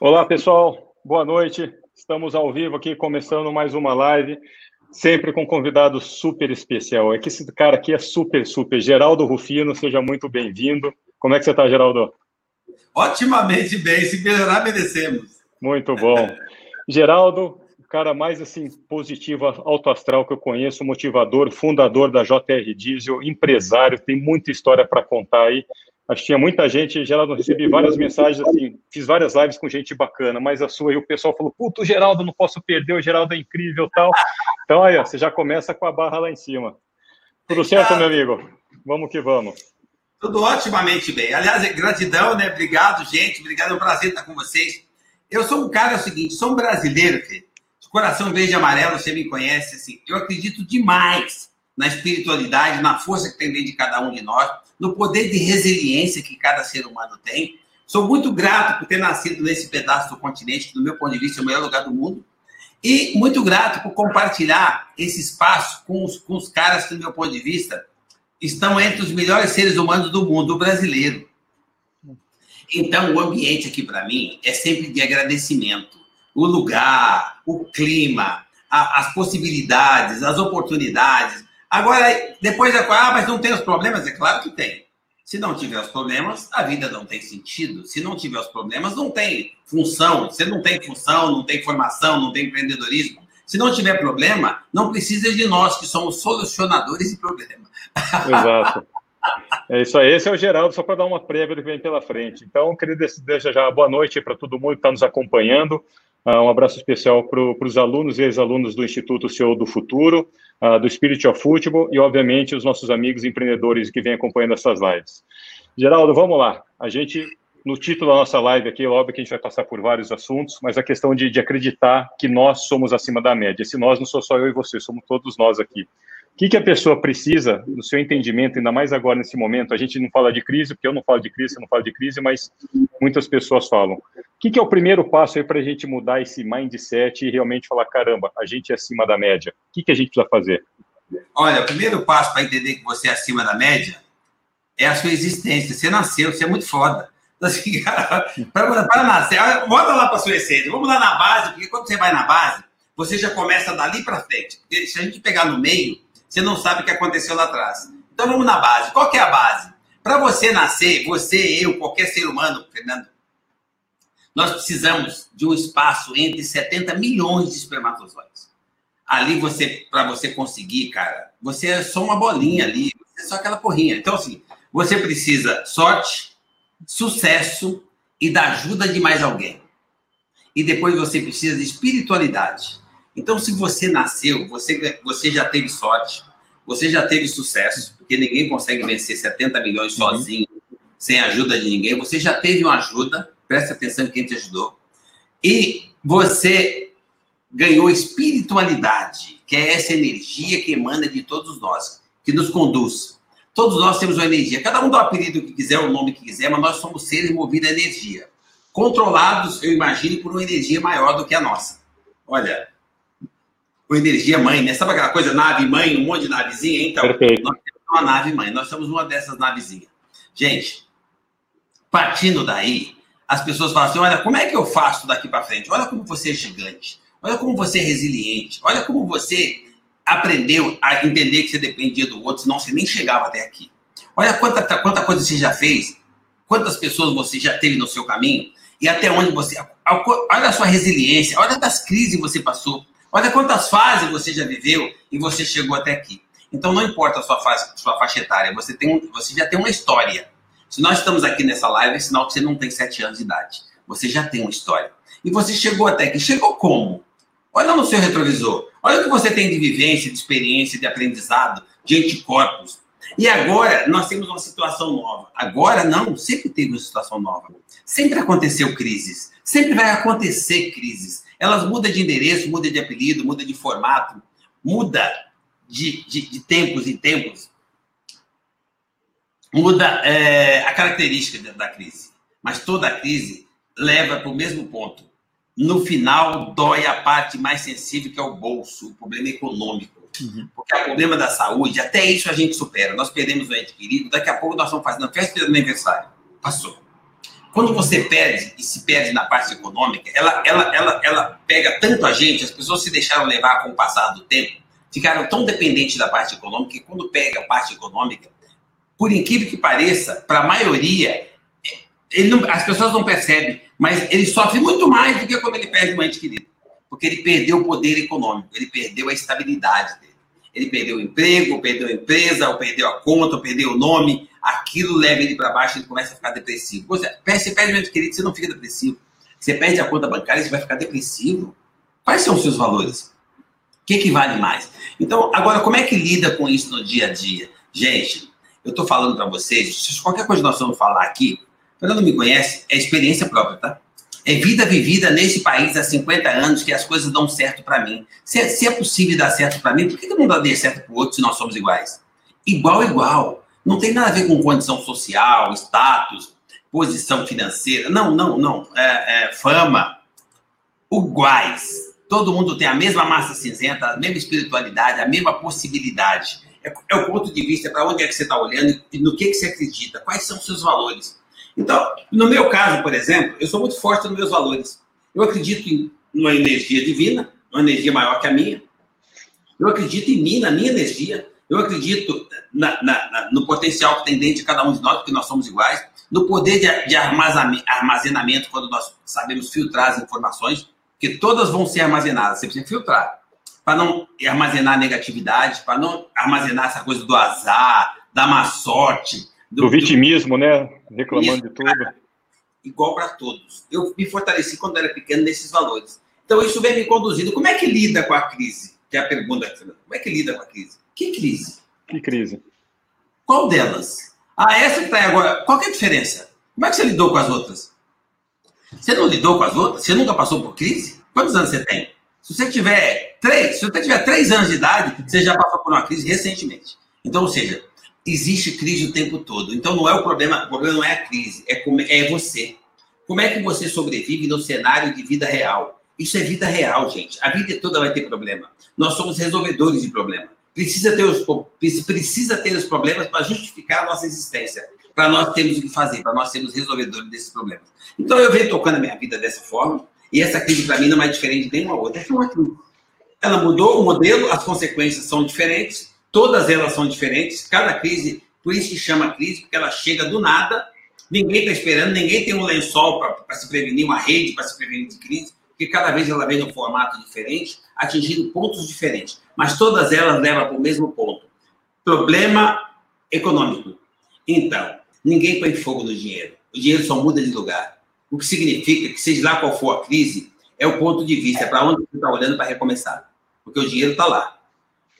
Olá, pessoal. Boa noite. Estamos ao vivo aqui, começando mais uma live, sempre com um convidado super especial. É que esse cara aqui é super, super. Geraldo Rufino, seja muito bem-vindo. Como é que você está, Geraldo? Otimamente bem. Se melhorar, merecemos. Muito bom. Geraldo, o cara mais assim positivo, alto astral que eu conheço, motivador, fundador da JR Diesel, empresário, tem muita história para contar aí. Acho que tinha muita gente, Geraldo, recebi várias mensagens, assim, fiz várias lives com gente bacana, mas a sua aí o pessoal falou, puto, Geraldo, não posso perder, o Geraldo é incrível tal. Então aí, ó, você já começa com a barra lá em cima. Tudo certo, meu amigo? Vamos que vamos. Tudo otimamente bem. Aliás, gratidão, né? Obrigado, gente. Obrigado, é um prazer estar com vocês. Eu sou um cara, é o seguinte, sou um brasileiro, filho. De coração verde e amarelo, você me conhece, assim. Eu acredito demais na espiritualidade, na força que tem dentro de cada um de nós no poder de resiliência que cada ser humano tem. Sou muito grato por ter nascido nesse pedaço do continente, que, do meu ponto de vista, é o melhor lugar do mundo. E muito grato por compartilhar esse espaço com os, com os caras que, do meu ponto de vista, estão entre os melhores seres humanos do mundo, o brasileiro. Então, o ambiente aqui, para mim, é sempre de agradecimento. O lugar, o clima, a, as possibilidades, as oportunidades, Agora, depois da ah, mas não tem os problemas? É claro que tem. Se não tiver os problemas, a vida não tem sentido. Se não tiver os problemas, não tem função. Se não tem função, não tem formação, não tem empreendedorismo. Se não tiver problema, não precisa de nós, que somos solucionadores de problema. Exato. É isso aí. Esse é o Geraldo, só para dar uma prévia do que vem pela frente. Então, queria já boa noite para todo mundo que está nos acompanhando. Uh, um abraço especial para os alunos e ex-alunos do Instituto CEO do Futuro uh, do Spirit of Football e, obviamente, os nossos amigos empreendedores que vêm acompanhando essas lives. Geraldo, vamos lá. A gente, no título da nossa live aqui, óbvio que a gente vai passar por vários assuntos, mas a questão de, de acreditar que nós somos acima da média. Esse nós não sou só eu e você, somos todos nós aqui. Que, que a pessoa precisa, no seu entendimento, ainda mais agora nesse momento? A gente não fala de crise, porque eu não falo de crise, você não fala de crise, mas muitas pessoas falam. O que, que é o primeiro passo aí para a gente mudar esse mindset e realmente falar: caramba, a gente é acima da média? O que, que a gente precisa fazer? Olha, o primeiro passo para entender que você é acima da média é a sua existência. Você nasceu, você é muito foda. Assim, para nascer, volta lá para sua essência. Vamos lá na base, porque quando você vai na base, você já começa dali para frente. Porque se a gente pegar no meio, você não sabe o que aconteceu lá atrás. Então vamos na base. Qual é a base? Para você nascer, você, eu, qualquer ser humano, Fernando, nós precisamos de um espaço entre 70 milhões de espermatozoides. Ali você, para você conseguir, cara, você é só uma bolinha ali, é só aquela porrinha. Então, assim, você precisa sorte, sucesso e da ajuda de mais alguém. E depois você precisa de espiritualidade. Então, se você nasceu, você, você já teve sorte, você já teve sucesso, porque ninguém consegue vencer 70 milhões uhum. sozinho, uhum. sem ajuda de ninguém. Você já teve uma ajuda, preste atenção em quem te ajudou. E você ganhou espiritualidade, que é essa energia que emana de todos nós, que nos conduz. Todos nós temos uma energia. Cada um dá o apelido que quiser, o nome que quiser, mas nós somos seres movidos a energia. Controlados, eu imagino, por uma energia maior do que a nossa. Olha, com energia mãe, né? Sabe aquela coisa, nave mãe, um monte de navezinha? Então, Perfeito. nós temos uma nave mãe, nós somos uma dessas navezinhas. Gente, partindo daí, as pessoas falam assim: olha, como é que eu faço daqui para frente? Olha como você é gigante, olha como você é resiliente, olha como você aprendeu a entender que você dependia do outro, senão você nem chegava até aqui. Olha quanta, quanta coisa você já fez, quantas pessoas você já teve no seu caminho e até onde você. Olha a sua resiliência, olha das crises que você passou. Olha quantas fases você já viveu e você chegou até aqui. Então não importa a sua fase, sua faixa etária, você, tem, você já tem uma história. Se nós estamos aqui nessa live, é sinal que você não tem sete anos de idade. Você já tem uma história. E você chegou até aqui. Chegou como? Olha no seu retrovisor. Olha o que você tem de vivência, de experiência, de aprendizado, de anticorpos. E agora nós temos uma situação nova. Agora não, sempre teve uma situação nova. Sempre aconteceu crises. Sempre vai acontecer crises. Elas mudam de endereço, mudam de apelido, mudam de formato, muda de, de, de tempos em tempos, muda é, a característica da crise. Mas toda a crise leva para o mesmo ponto. No final, dói a parte mais sensível, que é o bolso, o problema econômico. Uhum. Porque o problema da saúde, até isso a gente supera. Nós perdemos o ente querido, daqui a pouco nós estamos fazendo festa de aniversário. Passou. Quando você perde e se perde na parte econômica, ela, ela, ela, ela pega tanto a gente, as pessoas se deixaram levar com o passar do tempo, ficaram tão dependentes da parte econômica que quando pega a parte econômica, por incrível que pareça, para a maioria, não, as pessoas não percebem, mas ele sofre muito mais do que quando ele perde um ente querido. Porque ele perdeu o poder econômico, ele perdeu a estabilidade dele. Ele perdeu o emprego, perdeu a empresa, ou perdeu a conta, ou perdeu o nome, aquilo leva ele para baixo e ele começa a ficar depressivo. Você perde o querido, você não fica depressivo. Você perde a conta bancária, você vai ficar depressivo. Quais são os seus valores? O que, que vale mais? Então, agora, como é que lida com isso no dia a dia? Gente, eu estou falando para vocês, qualquer coisa que nós vamos falar aqui, quem não me conhece, é experiência própria, tá? É vida vivida nesse país há 50 anos que as coisas dão certo para mim. Se é, se é, possível dar certo para mim, por que não dá certo para o outro se nós somos iguais? Igual, igual. Não tem nada a ver com condição social, status, posição financeira. Não, não, não. É, é, fama. Iguais. Todo mundo tem a mesma massa cinzenta, a mesma espiritualidade, a mesma possibilidade. É, é o ponto de vista para onde é que você está olhando e no que, que você acredita. Quais são os seus valores? Então, no meu caso, por exemplo, eu sou muito forte nos meus valores. Eu acredito em uma energia divina, uma energia maior que a minha. Eu acredito em mim, na minha energia. Eu acredito na, na, na, no potencial que tem dentro de cada um de nós, porque nós somos iguais, no poder de, de armazenamento, quando nós sabemos filtrar as informações, que todas vão ser armazenadas, você precisa filtrar, para não armazenar negatividade, para não armazenar essa coisa do azar, da má sorte. Do, do vitimismo, do... né? Reclamando isso, de tudo. Cara, igual para todos. Eu me fortaleci quando era pequeno nesses valores. Então, isso vem me conduzindo. Como é que lida com a crise? Que é a pergunta. Como é que lida com a crise? Que crise? Que crise? Qual delas? Ah, essa que está aí agora. Qual é a diferença? Como é que você lidou com as outras? Você não lidou com as outras? Você nunca passou por crise? Quantos anos você tem? Se você tiver três, se você tiver três anos de idade, você já passou por uma crise recentemente. Então, ou seja, existe crise o tempo todo. Então não é o problema, o problema não é a crise, é, como, é você. Como é que você sobrevive no cenário de vida real? Isso é vida real, gente. A vida toda vai ter problema. Nós somos resolvedores de problema precisa ter os, precisa ter os problemas para justificar a nossa existência, para nós termos o que fazer, para nós sermos resolvedores desses problemas. Então eu venho tocando a minha vida dessa forma, e essa crise para mim não é diferente de nenhuma outra. É uma crise. Ela mudou o modelo, as consequências são diferentes, todas elas são diferentes, cada crise, por isso que chama crise, porque ela chega do nada, ninguém está esperando, ninguém tem um lençol para se prevenir, uma rede para se prevenir de crise, porque cada vez ela vem num formato diferente, atingindo pontos diferentes mas todas elas levam para o mesmo ponto. Problema econômico. Então, ninguém põe fogo no dinheiro. O dinheiro só muda de lugar. O que significa que, seja lá qual for a crise, é o ponto de vista, é para onde você está olhando para recomeçar. Porque o dinheiro está lá.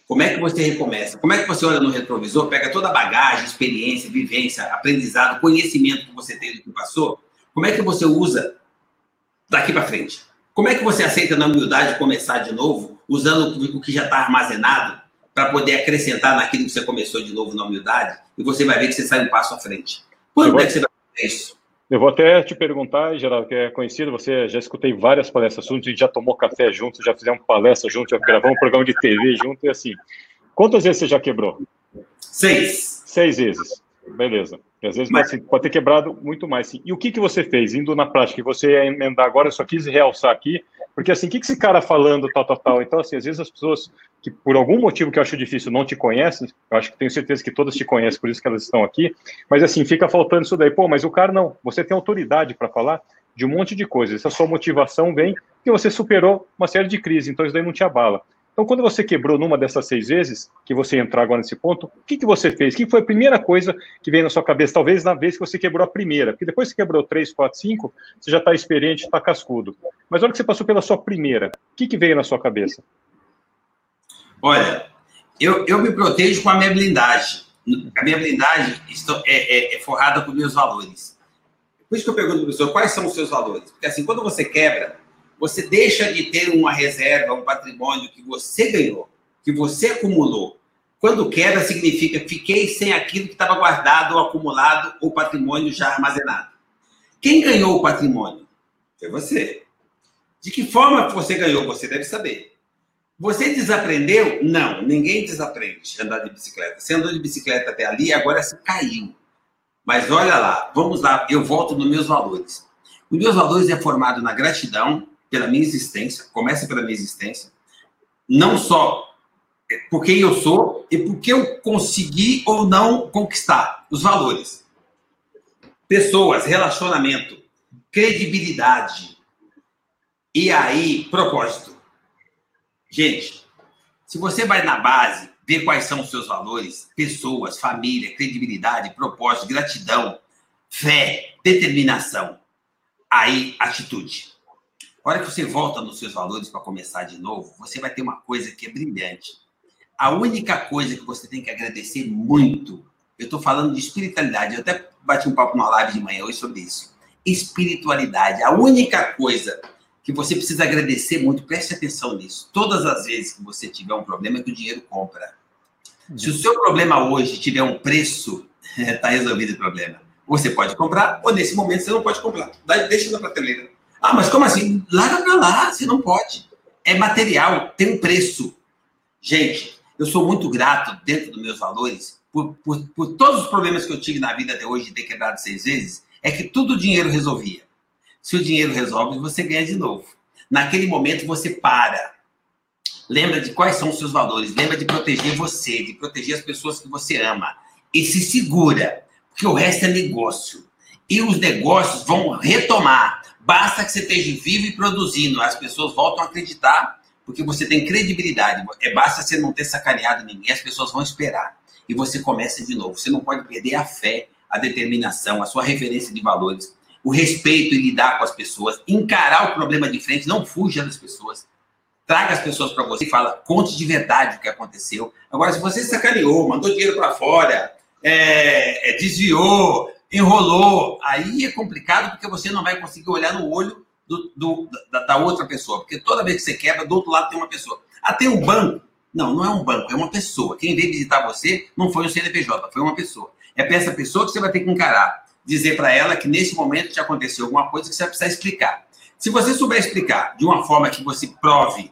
Como é que você recomeça? Como é que você olha no retrovisor, pega toda a bagagem, experiência, vivência, aprendizado, conhecimento que você tem do que passou? Como é que você usa daqui para frente? Como é que você aceita na humildade começar de novo usando o que já está armazenado para poder acrescentar naquilo que você começou de novo na humildade, e você vai ver que você sai um passo à frente. Quando é que você vai fazer isso? Eu vou até te perguntar, Geraldo, que é conhecido, você já escutei várias palestras juntos, a gente já tomou café juntos, já fizemos palestra juntos, já gravamos um programa de TV junto, e assim. Quantas vezes você já quebrou? Seis. Seis vezes. Beleza. E às vezes Mas... pode, ter quebrado muito mais. Sim. E o que, que você fez? Indo na prática, que você ia emendar agora, eu só quis realçar aqui, porque assim, o que, que esse cara falando, tal, tal, tal. Então, assim, às vezes as pessoas que por algum motivo que eu acho difícil não te conhecem, eu acho que tenho certeza que todas te conhecem, por isso que elas estão aqui, mas assim, fica faltando isso daí. Pô, mas o cara não, você tem autoridade para falar de um monte de coisas. Essa sua motivação vem porque você superou uma série de crises, então isso daí não te abala. Então, quando você quebrou numa dessas seis vezes, que você entrar agora nesse ponto, o que, que você fez? O que foi a primeira coisa que veio na sua cabeça? Talvez na vez que você quebrou a primeira, porque depois que quebrou três, quatro, cinco, você já está experiente, está cascudo. Mas olha que você passou pela sua primeira, o que, que veio na sua cabeça? Olha, eu, eu me protejo com a minha blindagem. A minha blindagem é, é, é forrada com meus valores. Por isso que eu pergunto professor, quais são os seus valores? Porque assim, quando você quebra, você deixa de ter uma reserva, um patrimônio que você ganhou, que você acumulou. Quando quebra, significa fiquei sem aquilo que estava guardado ou acumulado ou patrimônio já armazenado. Quem ganhou o patrimônio? Foi você. De que forma você ganhou? Você deve saber. Você desaprendeu? Não, ninguém desaprende andar de bicicleta. Você andou de bicicleta até ali, agora você caiu. Mas olha lá, vamos lá, eu volto nos meus valores. Os meus valores é formado na gratidão pela minha existência, começa pela minha existência, não só por quem eu sou e por que eu consegui ou não conquistar os valores. Pessoas, relacionamento, credibilidade. E aí, propósito. Gente, se você vai na base, ver quais são os seus valores, pessoas, família, credibilidade, propósito, gratidão, fé, determinação, aí atitude. A hora que você volta nos seus valores para começar de novo, você vai ter uma coisa que é brilhante. A única coisa que você tem que agradecer muito, eu estou falando de espiritualidade, eu até bati um papo numa live de manhã hoje sobre isso. Espiritualidade. A única coisa que você precisa agradecer muito, preste atenção nisso. Todas as vezes que você tiver um problema, é que o dinheiro compra. Se o seu problema hoje tiver um preço, está resolvido o problema. Você pode comprar, ou nesse momento você não pode comprar. Deixa na prateleira. Ah, mas como assim? Larga para lá, você não pode. É material, tem um preço. Gente, eu sou muito grato, dentro dos meus valores, por, por, por todos os problemas que eu tive na vida até hoje, de ter quebrado seis vezes, é que tudo o dinheiro resolvia. Se o dinheiro resolve, você ganha de novo. Naquele momento, você para. Lembra de quais são os seus valores. Lembra de proteger você, de proteger as pessoas que você ama. E se segura, porque o resto é negócio. E os negócios vão retomar. Basta que você esteja vivo e produzindo. As pessoas voltam a acreditar, porque você tem credibilidade. É basta você não ter sacaneado ninguém, as pessoas vão esperar. E você começa de novo. Você não pode perder a fé, a determinação, a sua referência de valores, o respeito e lidar com as pessoas, encarar o problema de frente, não fuja das pessoas. Traga as pessoas para você e fala, conte de verdade o que aconteceu. Agora, se você sacaneou, mandou dinheiro para fora, é, é, desviou, enrolou, aí é complicado porque você não vai conseguir olhar no olho do, do, da, da, outra pessoa. Porque toda vez que você quebra, do outro lado tem uma pessoa. Ah, um banco. Não, não é um banco, é uma pessoa. Quem veio visitar você não foi o CNPJ, foi uma pessoa. É para essa pessoa que você vai ter que encarar. Dizer para ela que nesse momento te aconteceu alguma coisa que você vai precisar explicar. Se você souber explicar de uma forma que você prove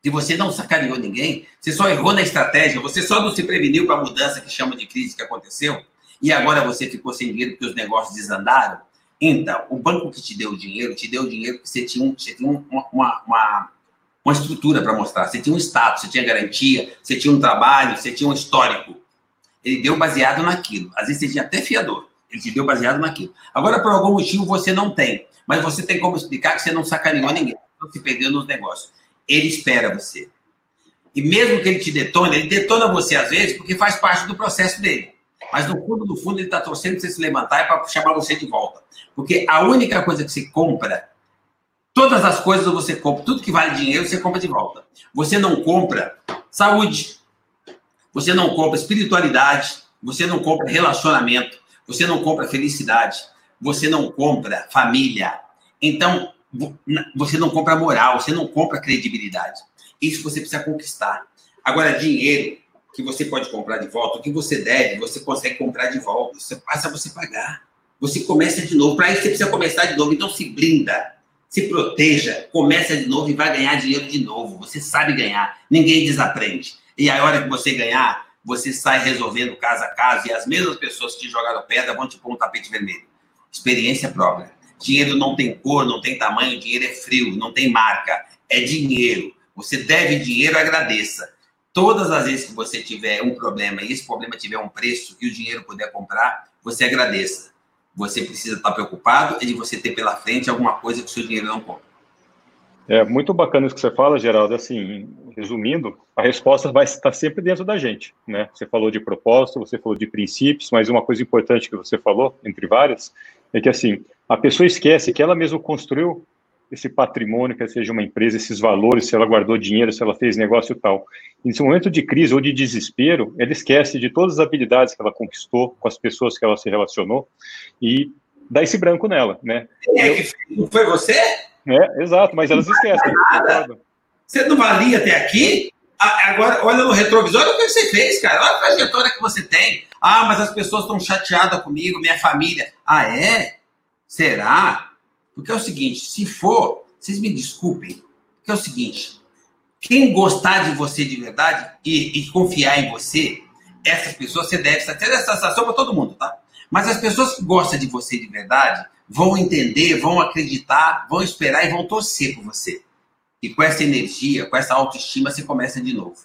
que você não sacaneou ninguém, você só errou na estratégia, você só não se preveniu para a mudança que chama de crise que aconteceu, e agora você ficou sem dinheiro porque os negócios desandaram. Então, o banco que te deu o dinheiro, te deu o dinheiro porque você tinha, você tinha uma, uma, uma estrutura para mostrar. Você tinha um status, você tinha garantia, você tinha um trabalho, você tinha um histórico. Ele deu baseado naquilo. Às vezes você tinha até fiador. Ele te deu baseado naquilo. Agora, por algum motivo, você não tem. Mas você tem como explicar que você não sacaneou ninguém. Não se perdeu nos negócios. Ele espera você. E mesmo que ele te detone, ele detona você às vezes porque faz parte do processo dele. Mas no fundo, no fundo, ele está torcendo para você se levantar e para chamar você de volta. Porque a única coisa que você compra, todas as coisas você compra, tudo que vale dinheiro, você compra de volta. Você não compra saúde, você não compra espiritualidade, você não compra relacionamento, você não compra felicidade, você não compra família. Então, você não compra moral, você não compra credibilidade. Isso você precisa conquistar. Agora, dinheiro, que você pode comprar de volta, o que você deve, você consegue comprar de volta. Você passa a você pagar. Você começa de novo. Para isso você precisa começar de novo. Então se blinda, se proteja, começa de novo e vai ganhar dinheiro de novo. Você sabe ganhar. Ninguém desaprende. E a hora que você ganhar, você sai resolvendo caso a caso e as mesmas pessoas que te jogaram pedra vão te pôr um tapete vermelho. Experiência própria. Dinheiro não tem cor, não tem tamanho, dinheiro é frio, não tem marca. É dinheiro. Você deve dinheiro, agradeça. Todas as vezes que você tiver um problema e esse problema tiver um preço e o dinheiro puder comprar, você agradeça. Você precisa estar preocupado e de você ter pela frente alguma coisa que o seu dinheiro não compra. É muito bacana isso que você fala, Geraldo. Assim, resumindo, a resposta vai estar sempre dentro da gente, né? Você falou de propósito, você falou de princípios, mas uma coisa importante que você falou, entre várias, é que assim, a pessoa esquece que ela mesma construiu esse patrimônio, que seja uma empresa, esses valores, se ela guardou dinheiro, se ela fez negócio e tal. Nesse momento de crise ou de desespero, ela esquece de todas as habilidades que ela conquistou com as pessoas que ela se relacionou e dá esse branco nela, né? É, não foi você? É, exato, mas elas esquecem. Você não valia até aqui? Agora, olha no retrovisor, olha o que você fez, cara. Olha a trajetória que você tem. Ah, mas as pessoas estão chateadas comigo, minha família. Ah, é? Será? Porque é o seguinte, se for, vocês me desculpem, porque é o seguinte, quem gostar de você de verdade e, e confiar em você, essas pessoas você deve ter essa sensação para todo mundo, tá? Mas as pessoas que gostam de você de verdade vão entender, vão acreditar, vão esperar e vão torcer por você. E com essa energia, com essa autoestima, você começa de novo.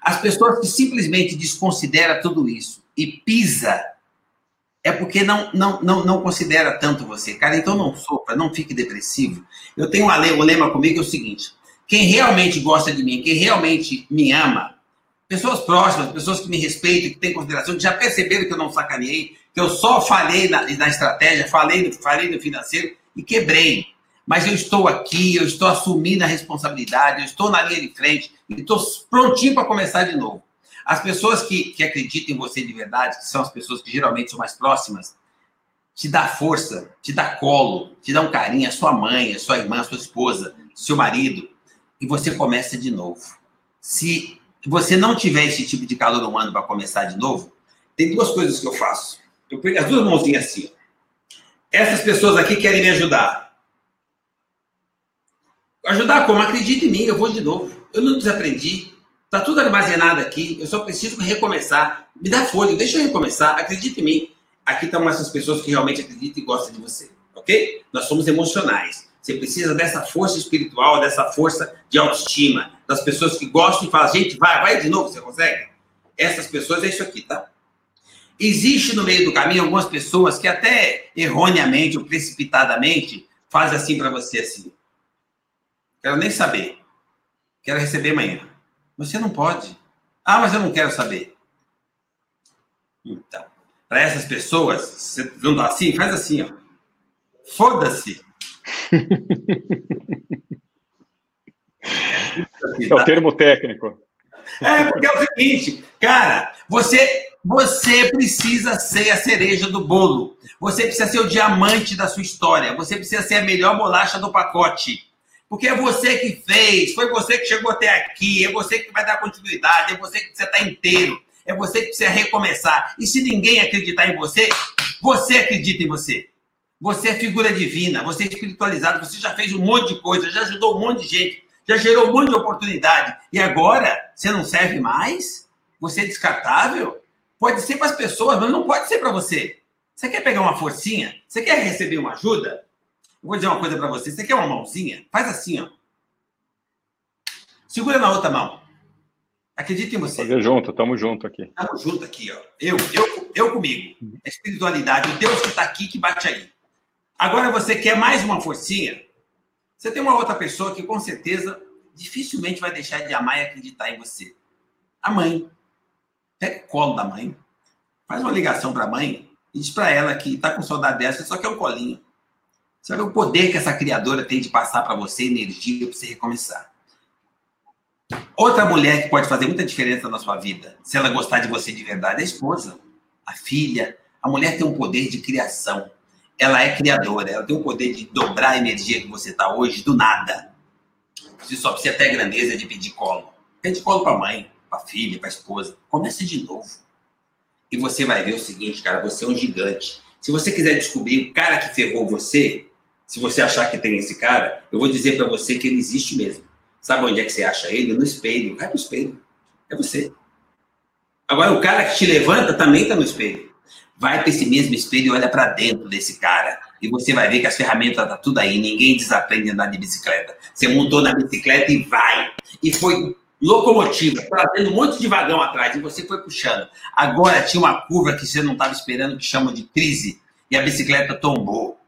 As pessoas que simplesmente desconsideram tudo isso e pisa é porque não, não, não, não considera tanto você. Cara, então não sofra, não fique depressivo. Eu tenho um lema comigo é o seguinte: quem realmente gosta de mim, quem realmente me ama, pessoas próximas, pessoas que me respeitam, que têm consideração, que já perceberam que eu não sacaneei, que eu só falei na, na estratégia, falei falei no financeiro e quebrei. Mas eu estou aqui, eu estou assumindo a responsabilidade, eu estou na linha de frente e estou prontinho para começar de novo. As pessoas que, que acreditam em você de verdade, que são as pessoas que geralmente são mais próximas, te dá força, te dá colo, te dá um carinho, a sua mãe, a sua irmã, a sua esposa, seu marido, e você começa de novo. Se você não tiver esse tipo de calor humano para começar de novo, tem duas coisas que eu faço. Eu pego as duas mãozinhas assim. Essas pessoas aqui querem me ajudar. Ajudar como? Acredite em mim, eu vou de novo. Eu não desaprendi. Tá tudo armazenado aqui. Eu só preciso recomeçar. Me dá folha, deixa eu recomeçar. Acredite em mim. Aqui estão essas pessoas que realmente acreditam e gostam de você. Ok? Nós somos emocionais. Você precisa dessa força espiritual, dessa força de autoestima, das pessoas que gostam e falam, gente, vai, vai de novo, você consegue? Essas pessoas é isso aqui, tá? Existe no meio do caminho algumas pessoas que até erroneamente ou precipitadamente fazem assim para você assim. Quero nem saber. Quero receber amanhã. Você não pode. Ah, mas eu não quero saber. Então, para essas pessoas, você não tá assim? Faz assim, ó. Foda-se. É o termo técnico. É, porque é o seguinte, cara, você, você precisa ser a cereja do bolo. Você precisa ser o diamante da sua história. Você precisa ser a melhor bolacha do pacote. Porque é você que fez, foi você que chegou até aqui, é você que vai dar continuidade, é você que precisa estar inteiro, é você que precisa recomeçar. E se ninguém acreditar em você, você acredita em você. Você é figura divina, você é espiritualizado, você já fez um monte de coisa, já ajudou um monte de gente, já gerou um monte de oportunidade. E agora, você não serve mais? Você é descartável? Pode ser para as pessoas, mas não pode ser para você. Você quer pegar uma forcinha? Você quer receber uma ajuda? Eu vou dizer uma coisa para você. Você quer uma mãozinha? Faz assim, ó. Segura na outra mão. Acredite em você. Fazer junto, tamo junto aqui. Tamo junto aqui, ó. Eu, eu, eu comigo. A espiritualidade, o Deus que está aqui que bate aí. Agora você quer mais uma forcinha? Você tem uma outra pessoa que com certeza dificilmente vai deixar de amar e acreditar em você. A mãe. Pega o colo da mãe, faz uma ligação para a mãe e diz para ela que está com saudade dessa, só quer um colinho. Sabe o poder que essa criadora tem de passar para você energia para você recomeçar. Outra mulher que pode fazer muita diferença na sua vida, se ela gostar de você de verdade, é a esposa, a filha. A mulher tem um poder de criação ela é criadora, ela tem o poder de dobrar a energia que você está hoje do nada. Você só precisa ter a grandeza de pedir colo. Pede colo para a mãe, para a filha, para a esposa. Comece de novo. E você vai ver o seguinte, cara, você é um gigante. Se você quiser descobrir o cara que ferrou você, se você achar que tem esse cara, eu vou dizer para você que ele existe mesmo. Sabe onde é que você acha ele? No espelho. Vai pro espelho. É você. Agora, o cara que te levanta também está no espelho. Vai para esse mesmo espelho e olha para dentro desse cara. E você vai ver que as ferramentas tá tudo aí. Ninguém desaprende a andar de bicicleta. Você montou na bicicleta e vai. E foi locomotiva, trazendo um monte de vagão atrás. E você foi puxando. Agora tinha uma curva que você não estava esperando, que chamam de crise. E a bicicleta tombou.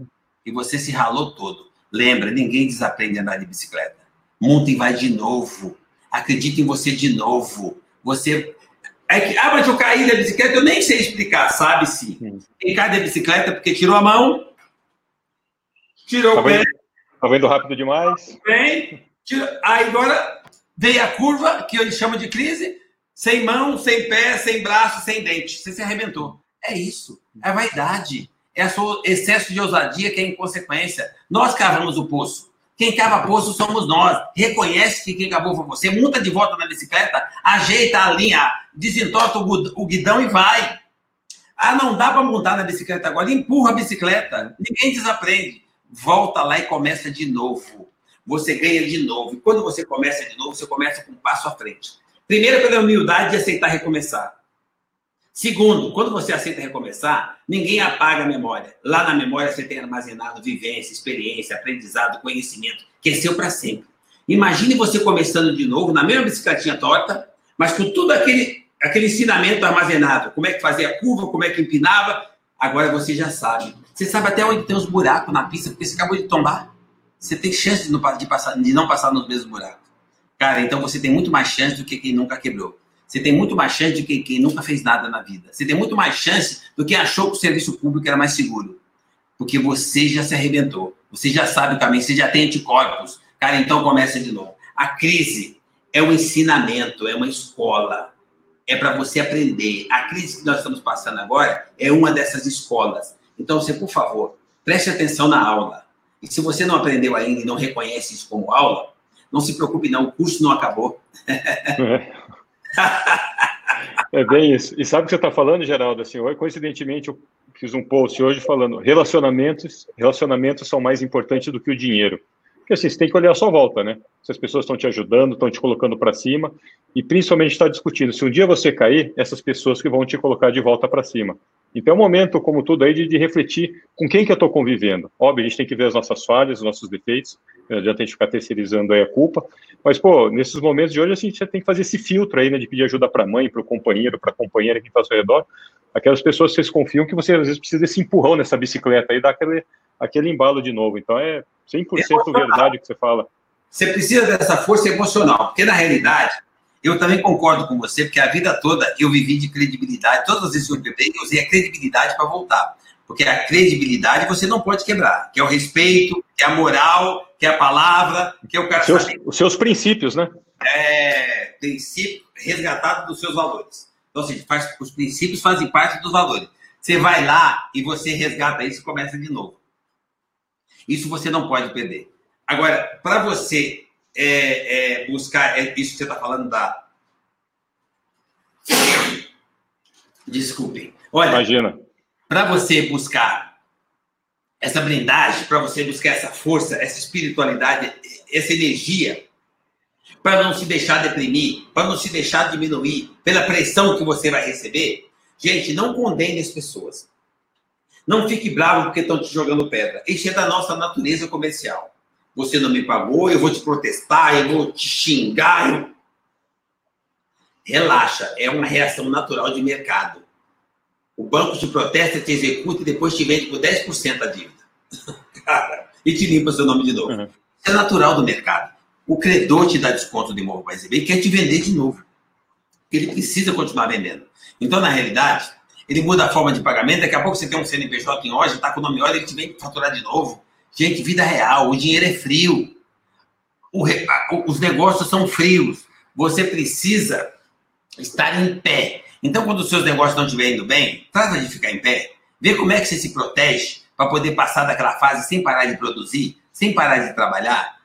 E você se ralou todo. Lembra, ninguém desaprende a andar de bicicleta. Monta e vai de novo. Acredita em você de novo. Você é que, ah, mas eu caí da bicicleta, eu nem sei explicar, sabe sim. Quem cai da bicicleta porque tirou a mão, tirou tá o pé. Tá vendo rápido demais? Bem, tira, aí agora veio a curva, que eu chamo de crise, sem mão, sem pé, sem braço, sem dente. Você se arrebentou. É isso. É vaidade. É o excesso de ousadia que é inconsequência. Nós cavamos o poço. Quem cava poço somos nós. Reconhece que quem cavou foi você. Monta de volta na bicicleta, ajeita a linha, desentorta o guidão e vai. Ah, não dá para montar na bicicleta agora. Empurra a bicicleta. Ninguém desaprende. Volta lá e começa de novo. Você ganha de novo. E quando você começa de novo, você começa com um passo à frente. Primeiro, pela humildade de aceitar recomeçar. Segundo, quando você aceita recomeçar, ninguém apaga a memória. Lá na memória você tem armazenado vivência, experiência, aprendizado, conhecimento, que é seu para sempre. Imagine você começando de novo na mesma bicicletinha torta, mas com tudo aquele, aquele ensinamento armazenado. Como é que fazia a curva, como é que empinava. Agora você já sabe. Você sabe até onde tem os buracos na pista, porque você acabou de tombar. Você tem chance de não, de passar, de não passar nos mesmos buracos. Cara, então você tem muito mais chance do que quem nunca quebrou. Você tem muito mais chance do que quem nunca fez nada na vida. Você tem muito mais chance do que achou que o serviço público era mais seguro. Porque você já se arrebentou. Você já sabe o caminho, você já tem anticorpos. Cara, então começa de novo. A crise é um ensinamento, é uma escola. É para você aprender. A crise que nós estamos passando agora é uma dessas escolas. Então, você, por favor, preste atenção na aula. E se você não aprendeu ainda e não reconhece isso como aula, não se preocupe, não, o curso não acabou. É, bem isso. E sabe o que você está falando, Geraldo? Assim, coincidentemente, eu fiz um post hoje falando relacionamentos, relacionamentos são mais importantes do que o dinheiro. Porque assim, você tem que olhar a sua volta, né? Se as pessoas estão te ajudando, estão te colocando para cima, e principalmente está discutindo, se um dia você cair, essas pessoas que vão te colocar de volta para cima. Então é um momento, como tudo aí, de, de refletir com quem que eu estou convivendo. Óbvio, a gente tem que ver as nossas falhas, os nossos defeitos, já tem que ficar terceirizando aí a culpa, mas, pô, nesses momentos de hoje, assim, você tem que fazer esse filtro aí, né, de pedir ajuda para a mãe, para o companheiro, para a companheira que está ao seu redor, aquelas pessoas que vocês confiam que você, às vezes, precisa desse empurrão nessa bicicleta aí, dar aquele, aquele embalo de novo. Então é 100% verdade o que você fala. Você precisa dessa força emocional, porque na realidade, eu também concordo com você, porque a vida toda eu vivi de credibilidade. Todas as vezes que eu bebi, eu usei a credibilidade para voltar. Porque a credibilidade você não pode quebrar, que é o respeito, que é a moral, que é a palavra, que é o cara seus, Os seus princípios, né? É, princípio resgatado dos seus valores. Então, assim, faz, os princípios fazem parte dos valores. Você vai lá e você resgata isso e começa de novo. Isso você não pode perder. Agora, para você é, é, buscar é, isso que você está falando da. Desculpe. Olha, Imagina. Para você buscar essa blindagem, para você buscar essa força, essa espiritualidade, essa energia, para não se deixar deprimir, para não se deixar diminuir pela pressão que você vai receber, gente, não condene as pessoas. Não fique bravo porque estão te jogando pedra. Isso é da nossa natureza comercial. Você não me pagou, eu vou te protestar, eu vou te xingar. Eu... Relaxa, é uma reação natural de mercado. O banco te protesta, te executa e depois te vende por 10% a dívida. Cara, e te limpa seu nome de novo. Uhum. É natural do mercado. O credor te dá desconto de imóvel para receber e quer te vender de novo. Ele precisa continuar vendendo. Então, na realidade, ele muda a forma de pagamento, daqui a pouco você tem um CNPJ em loja, está com o nome olha, ele te vem faturar de novo. Gente, vida real, o dinheiro é frio. Os negócios são frios. Você precisa estar em pé. Então, quando os seus negócios não estiverem indo bem, trata de ficar em pé. Vê como é que você se protege para poder passar daquela fase sem parar de produzir, sem parar de trabalhar,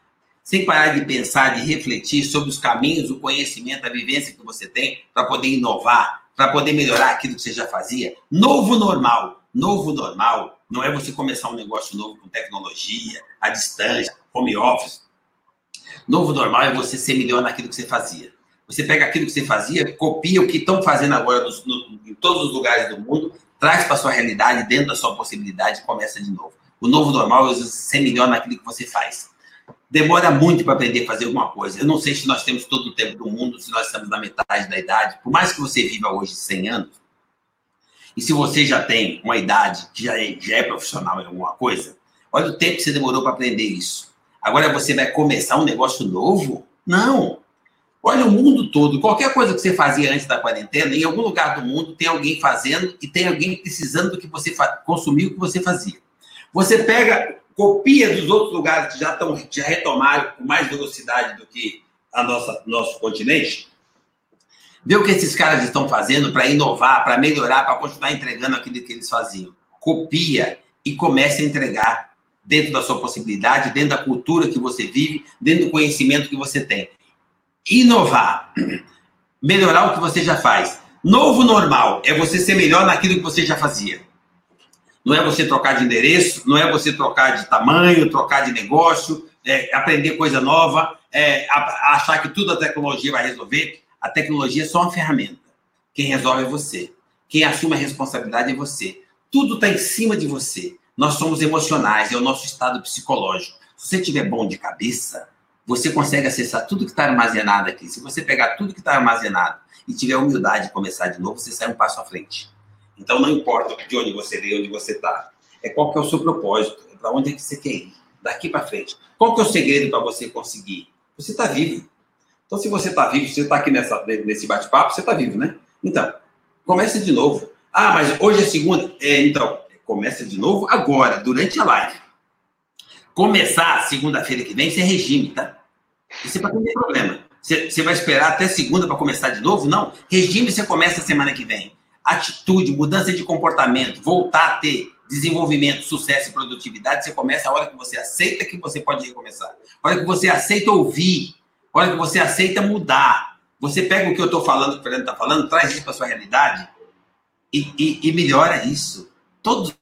sem parar de pensar, de refletir sobre os caminhos, o conhecimento, a vivência que você tem para poder inovar, para poder melhorar aquilo que você já fazia. Novo normal. Novo normal não é você começar um negócio novo com tecnologia, à distância, home office. Novo normal é você ser melhor naquilo que você fazia. Você pega aquilo que você fazia, copia o que estão fazendo agora nos, no, em todos os lugares do mundo, traz para sua realidade, dentro da sua possibilidade e começa de novo. O novo normal é você ser melhor naquilo que você faz demora muito para aprender a fazer alguma coisa. Eu não sei se nós temos todo o tempo do mundo, se nós estamos na metade da idade. Por mais que você viva hoje 100 anos, e se você já tem uma idade que já é, já é profissional em alguma coisa, olha o tempo que você demorou para aprender isso. Agora você vai começar um negócio novo? Não. Olha o mundo todo. Qualquer coisa que você fazia antes da quarentena, em algum lugar do mundo tem alguém fazendo e tem alguém precisando do que você consumiu, o que você fazia. Você pega copia dos outros lugares que já, estão, já retomaram com mais velocidade do que a nossa nosso continente, vê o que esses caras estão fazendo para inovar, para melhorar, para continuar entregando aquilo que eles faziam. Copia e comece a entregar dentro da sua possibilidade, dentro da cultura que você vive, dentro do conhecimento que você tem. Inovar, melhorar o que você já faz. Novo normal é você ser melhor naquilo que você já fazia. Não é você trocar de endereço, não é você trocar de tamanho, trocar de negócio, é, aprender coisa nova, é, achar que tudo a tecnologia vai resolver. A tecnologia é só uma ferramenta. Quem resolve é você. Quem assume a responsabilidade é você. Tudo está em cima de você. Nós somos emocionais, é o nosso estado psicológico. Se você estiver bom de cabeça, você consegue acessar tudo que está armazenado aqui. Se você pegar tudo que está armazenado e tiver humildade de começar de novo, você sai um passo à frente. Então não importa de onde você veio, onde você está. É qual que é o seu propósito, é para onde é que você quer ir, daqui para frente. Qual que é o segredo para você conseguir? Você está vivo. Então se você está vivo, você está aqui nessa, nesse bate-papo, você está vivo, né? Então, comece de novo. Ah, mas hoje é segunda. É, então, começa de novo agora, durante a live. Começar segunda-feira que vem, isso é regime, tá? Isso é para ter problema. Você, você vai esperar até segunda para começar de novo? Não. Regime você começa semana que vem. Atitude, mudança de comportamento, voltar a ter desenvolvimento, sucesso e produtividade, você começa a hora que você aceita que você pode recomeçar. A hora que você aceita ouvir. A hora que você aceita mudar. Você pega o que eu estou falando, o que o Fernando está falando, traz isso para sua realidade e, e, e melhora isso. Todos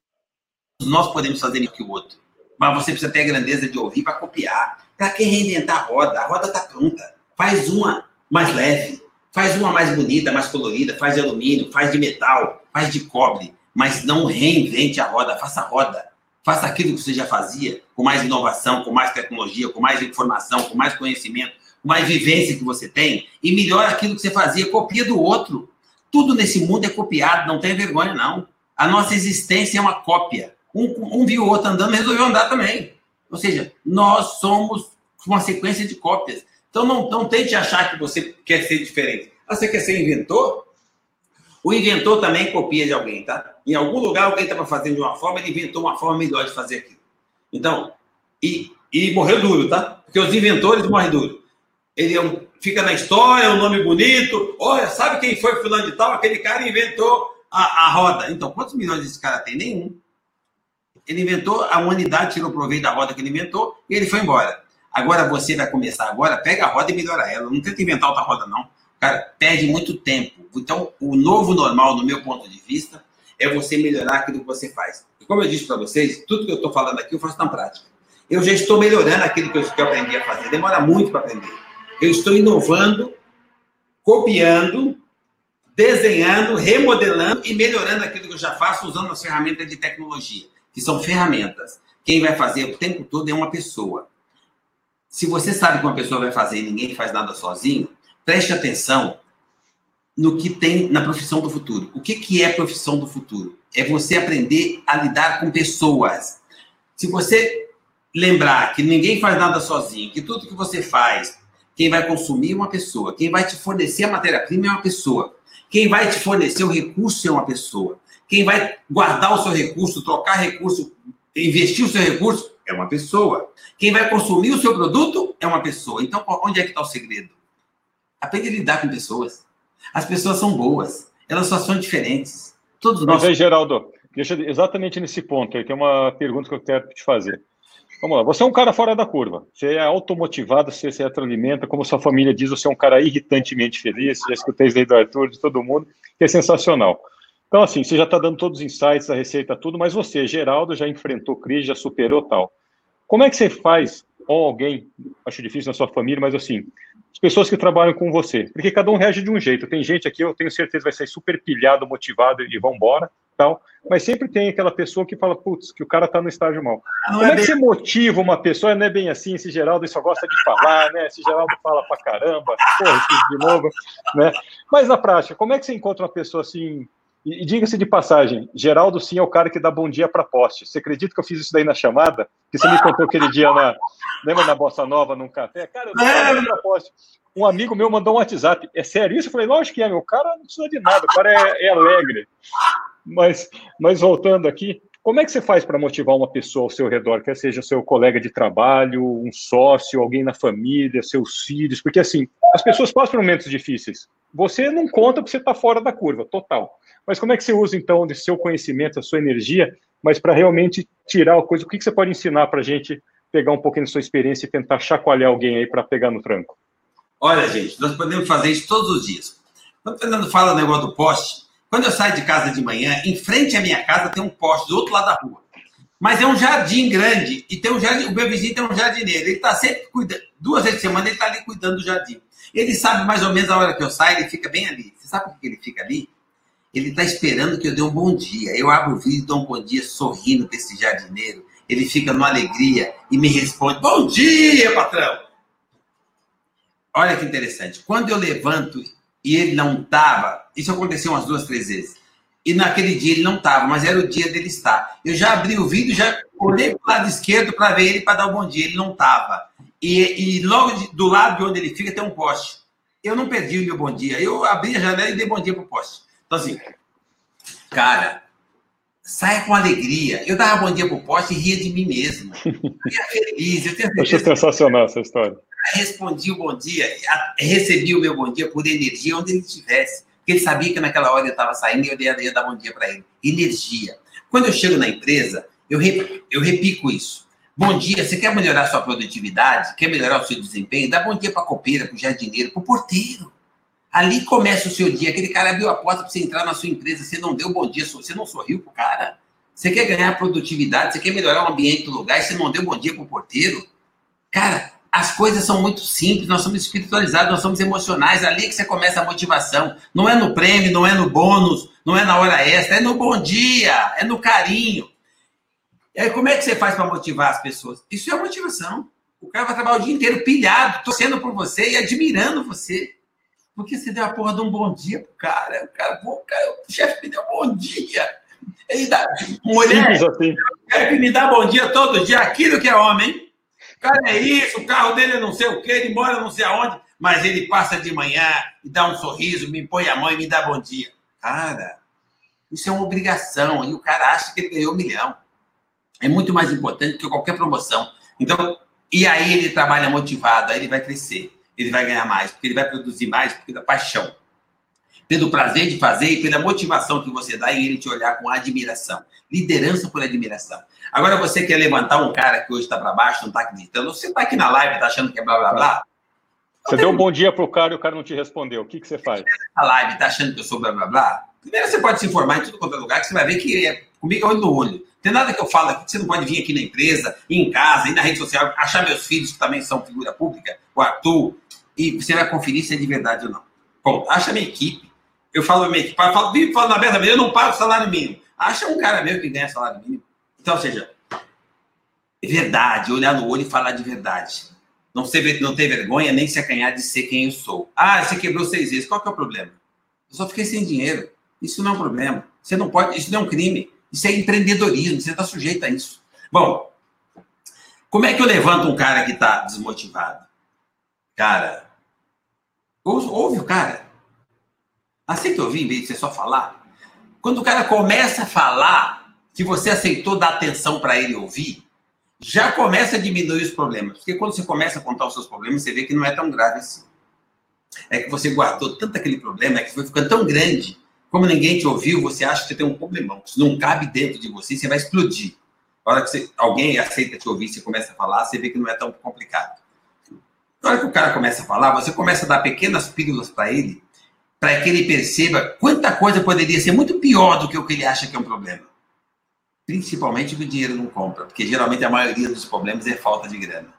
nós podemos fazer isso que o outro. Mas você precisa ter a grandeza de ouvir para copiar. Para que reinventar a roda? A roda está pronta. Faz uma mais leve, faz uma mais bonita, mais colorida, faz de alumínio, faz de metal, faz de cobre, mas não reinvente a roda, faça a roda. Faça aquilo que você já fazia, com mais inovação, com mais tecnologia, com mais informação, com mais conhecimento, mais vivência que você tem, e melhora aquilo que você fazia, copia do outro. Tudo nesse mundo é copiado, não tem vergonha, não. A nossa existência é uma cópia. Um, um viu o outro andando, resolveu andar também. Ou seja, nós somos uma sequência de cópias. Então não, não tente achar que você quer ser diferente. Ah, você quer ser inventor? O inventor também copia de alguém, tá? Em algum lugar alguém estava fazendo de uma forma, ele inventou uma forma melhor de fazer aquilo. Então, e, e morreu duro, tá? Porque os inventores morrem duro. Ele é um, fica na história, é um nome bonito. Olha, sabe quem foi fulano de tal? Aquele cara inventou a, a roda. Então, quantos milhões esse cara tem? Nenhum. Ele inventou, a humanidade tirou proveito da roda que ele inventou e ele foi embora. Agora você vai começar agora, pega a roda e melhora ela. Não tenta inventar outra roda, não. Cara, perde muito tempo. Então, o novo normal, no meu ponto de vista, é você melhorar aquilo que você faz. E como eu disse para vocês, tudo que eu estou falando aqui eu faço na prática. Eu já estou melhorando aquilo que eu, que eu aprendi a fazer. Demora muito para aprender. Eu estou inovando, copiando, desenhando, remodelando e melhorando aquilo que eu já faço usando as ferramentas de tecnologia que são ferramentas. Quem vai fazer o tempo todo é uma pessoa. Se você sabe que uma pessoa vai fazer e ninguém faz nada sozinho, preste atenção no que tem na profissão do futuro. O que, que é profissão do futuro? É você aprender a lidar com pessoas. Se você lembrar que ninguém faz nada sozinho, que tudo que você faz, quem vai consumir é uma pessoa, quem vai te fornecer a matéria-prima é uma pessoa, quem vai te fornecer o recurso é uma pessoa. Quem vai guardar o seu recurso, trocar recurso, investir o seu recurso é uma pessoa. Quem vai consumir o seu produto é uma pessoa. Então, onde é que está o segredo? Aprende a lidar com pessoas. As pessoas são boas. Elas só são diferentes. Todos nós. Mas aí, Geraldo, deixa exatamente nesse ponto aí, tem uma pergunta que eu quero te fazer. Vamos lá, você é um cara fora da curva. Você é automotivado, você se retroalimenta, como sua família diz, você é um cara irritantemente feliz. Já escutei isso aí do Arthur, de todo mundo, que é sensacional. Então, assim, você já está dando todos os insights, a receita, tudo, mas você, Geraldo, já enfrentou crise, já superou tal. Como é que você faz, ou alguém, acho difícil na sua família, mas assim, as pessoas que trabalham com você, porque cada um reage de um jeito. Tem gente aqui, eu tenho certeza, vai sair super pilhado, motivado e vão embora, tal, mas sempre tem aquela pessoa que fala, putz, que o cara está no estágio mal. Não Como é, é que você motiva uma pessoa? Não é bem assim, esse Geraldo só gosta de falar, né? Esse Geraldo fala pra caramba, porra, de novo, né? Mas na prática, como é que você encontra uma pessoa assim, e, e diga-se de passagem, Geraldo sim é o cara que dá bom dia para poste. Você acredita que eu fiz isso daí na chamada? Que você me contou aquele dia na. Lembra da Bossa Nova num café? Cara, eu dou é. para poste. Um amigo meu mandou um WhatsApp. É sério isso? Eu falei, lógico que é, meu. Cara não precisa de nada, o cara é, é alegre. Mas, mas voltando aqui, como é que você faz para motivar uma pessoa ao seu redor, quer seja seu colega de trabalho, um sócio, alguém na família, seus filhos? Porque assim, as pessoas passam por momentos difíceis. Você não conta porque você está fora da curva, total. Mas como é que você usa, então, desse seu conhecimento, a sua energia, mas para realmente tirar a coisa? O que, que você pode ensinar para a gente pegar um pouquinho da sua experiência e tentar chacoalhar alguém aí para pegar no tranco? Olha, gente, nós podemos fazer isso todos os dias. Quando o Fernando fala o negócio do poste, quando eu saio de casa de manhã, em frente à minha casa tem um poste do outro lado da rua. Mas é um jardim grande e tem um jardim, o meu vizinho tem um jardineiro. Ele está sempre cuidando, duas vezes por semana ele está ali cuidando do jardim. Ele sabe mais ou menos a hora que eu saio, ele fica bem ali. Você sabe por que ele fica ali? Ele está esperando que eu dê um bom dia. Eu abro o vídeo dou um bom dia sorrindo para esse jardineiro. Ele fica numa alegria e me responde: Bom dia, patrão! Olha que interessante. Quando eu levanto e ele não estava, isso aconteceu umas duas, três vezes. E naquele dia ele não estava, mas era o dia dele estar. Eu já abri o vídeo, já olhei para o lado esquerdo para ver ele para dar o um bom dia. Ele não estava. E, e logo de, do lado de onde ele fica tem um poste. Eu não perdi o meu bom dia. Eu abri a janela e dei bom dia pro poste. Então, assim, cara, saia com alegria. Eu dava bom dia pro poste e ria de mim mesmo. Eu ia feliz. Eu tenho Achei sensacional essa história. Respondi o bom dia, recebi o meu bom dia por energia onde ele estivesse. Porque ele sabia que naquela hora eu estava saindo e eu ia, dar bom dia para ele. Energia. Quando eu chego na empresa, eu, eu repico isso. Bom dia, você quer melhorar sua produtividade? Quer melhorar o seu desempenho? Dá bom dia para a copeira, para o jardineiro, para o porteiro. Ali começa o seu dia. Aquele cara abriu a porta para você entrar na sua empresa, você não deu bom dia, você não sorriu para o cara. Você quer ganhar produtividade, você quer melhorar o ambiente do lugar e você não deu bom dia para o porteiro. Cara, as coisas são muito simples, nós somos espiritualizados, nós somos emocionais, ali que você começa a motivação. Não é no prêmio, não é no bônus, não é na hora extra, é no bom dia, é no carinho. E aí, como é que você faz para motivar as pessoas? Isso é motivação. O cara vai trabalhar o dia inteiro pilhado, torcendo por você e admirando você. Porque você deu a porra de um bom dia pro cara. O cara, pô, cara, o chefe me deu um bom dia. Ele dá, mulher, assim. que me dá bom dia todo dia, aquilo que é homem. Cara é isso, o carro dele é não sei o quê, ele mora não sei aonde, mas ele passa de manhã e dá um sorriso, me põe a mão e me dá bom dia. Cara, isso é uma obrigação. E o cara acha que ele ganhou um milhão é muito mais importante que qualquer promoção. Então, e aí ele trabalha motivado, aí ele vai crescer, ele vai ganhar mais, porque ele vai produzir mais, porque da paixão. Pelo prazer de fazer e pela motivação que você dá em ele te olhar com admiração. Liderança por admiração. Agora você quer levantar um cara que hoje está para baixo, não está acreditando, você está aqui na live, está achando que é blá blá blá. Você deu um bom dia pro cara e o cara não te respondeu. O que, que você faz? Na live, está achando que eu sou blá blá blá? Primeiro você pode se informar em tudo quanto é lugar, que você vai ver que é, comigo é olho no olho. Tem nada que eu falo aqui que você não pode vir aqui na empresa, em casa, ir na rede social, achar meus filhos que também são figura pública, o Arthur, e você vai conferir se é de verdade ou não. Bom, acha minha equipe. Eu falo equipe, eu falo, vivo falando abertamente, eu não pago salário mínimo. Acha um cara meu que ganha salário mínimo. Então, ou seja, verdade, olhar no olho e falar de verdade. Não, ser, não ter vergonha nem se acanhar de ser quem eu sou. Ah, você quebrou seis vezes, qual que é o problema? Eu só fiquei sem dinheiro. Isso não é um problema. Você não pode, isso não é um crime. Isso é empreendedorismo, você está sujeito a isso. Bom, como é que eu levanto um cara que está desmotivado? Cara, ouve o cara. Aceita ouvir em vez de você só falar. Quando o cara começa a falar que você aceitou dar atenção para ele ouvir, já começa a diminuir os problemas. Porque quando você começa a contar os seus problemas, você vê que não é tão grave assim. É que você guardou tanto aquele problema, é que foi ficando tão grande como ninguém te ouviu, você acha que você tem um problemão. Isso não cabe dentro de você, você vai explodir. A hora que você, alguém aceita te ouvir, você começa a falar, você vê que não é tão complicado. Na hora que o cara começa a falar, você começa a dar pequenas pílulas para ele, para que ele perceba quanta coisa poderia ser muito pior do que o que ele acha que é um problema. Principalmente que o dinheiro não compra, porque geralmente a maioria dos problemas é falta de grana.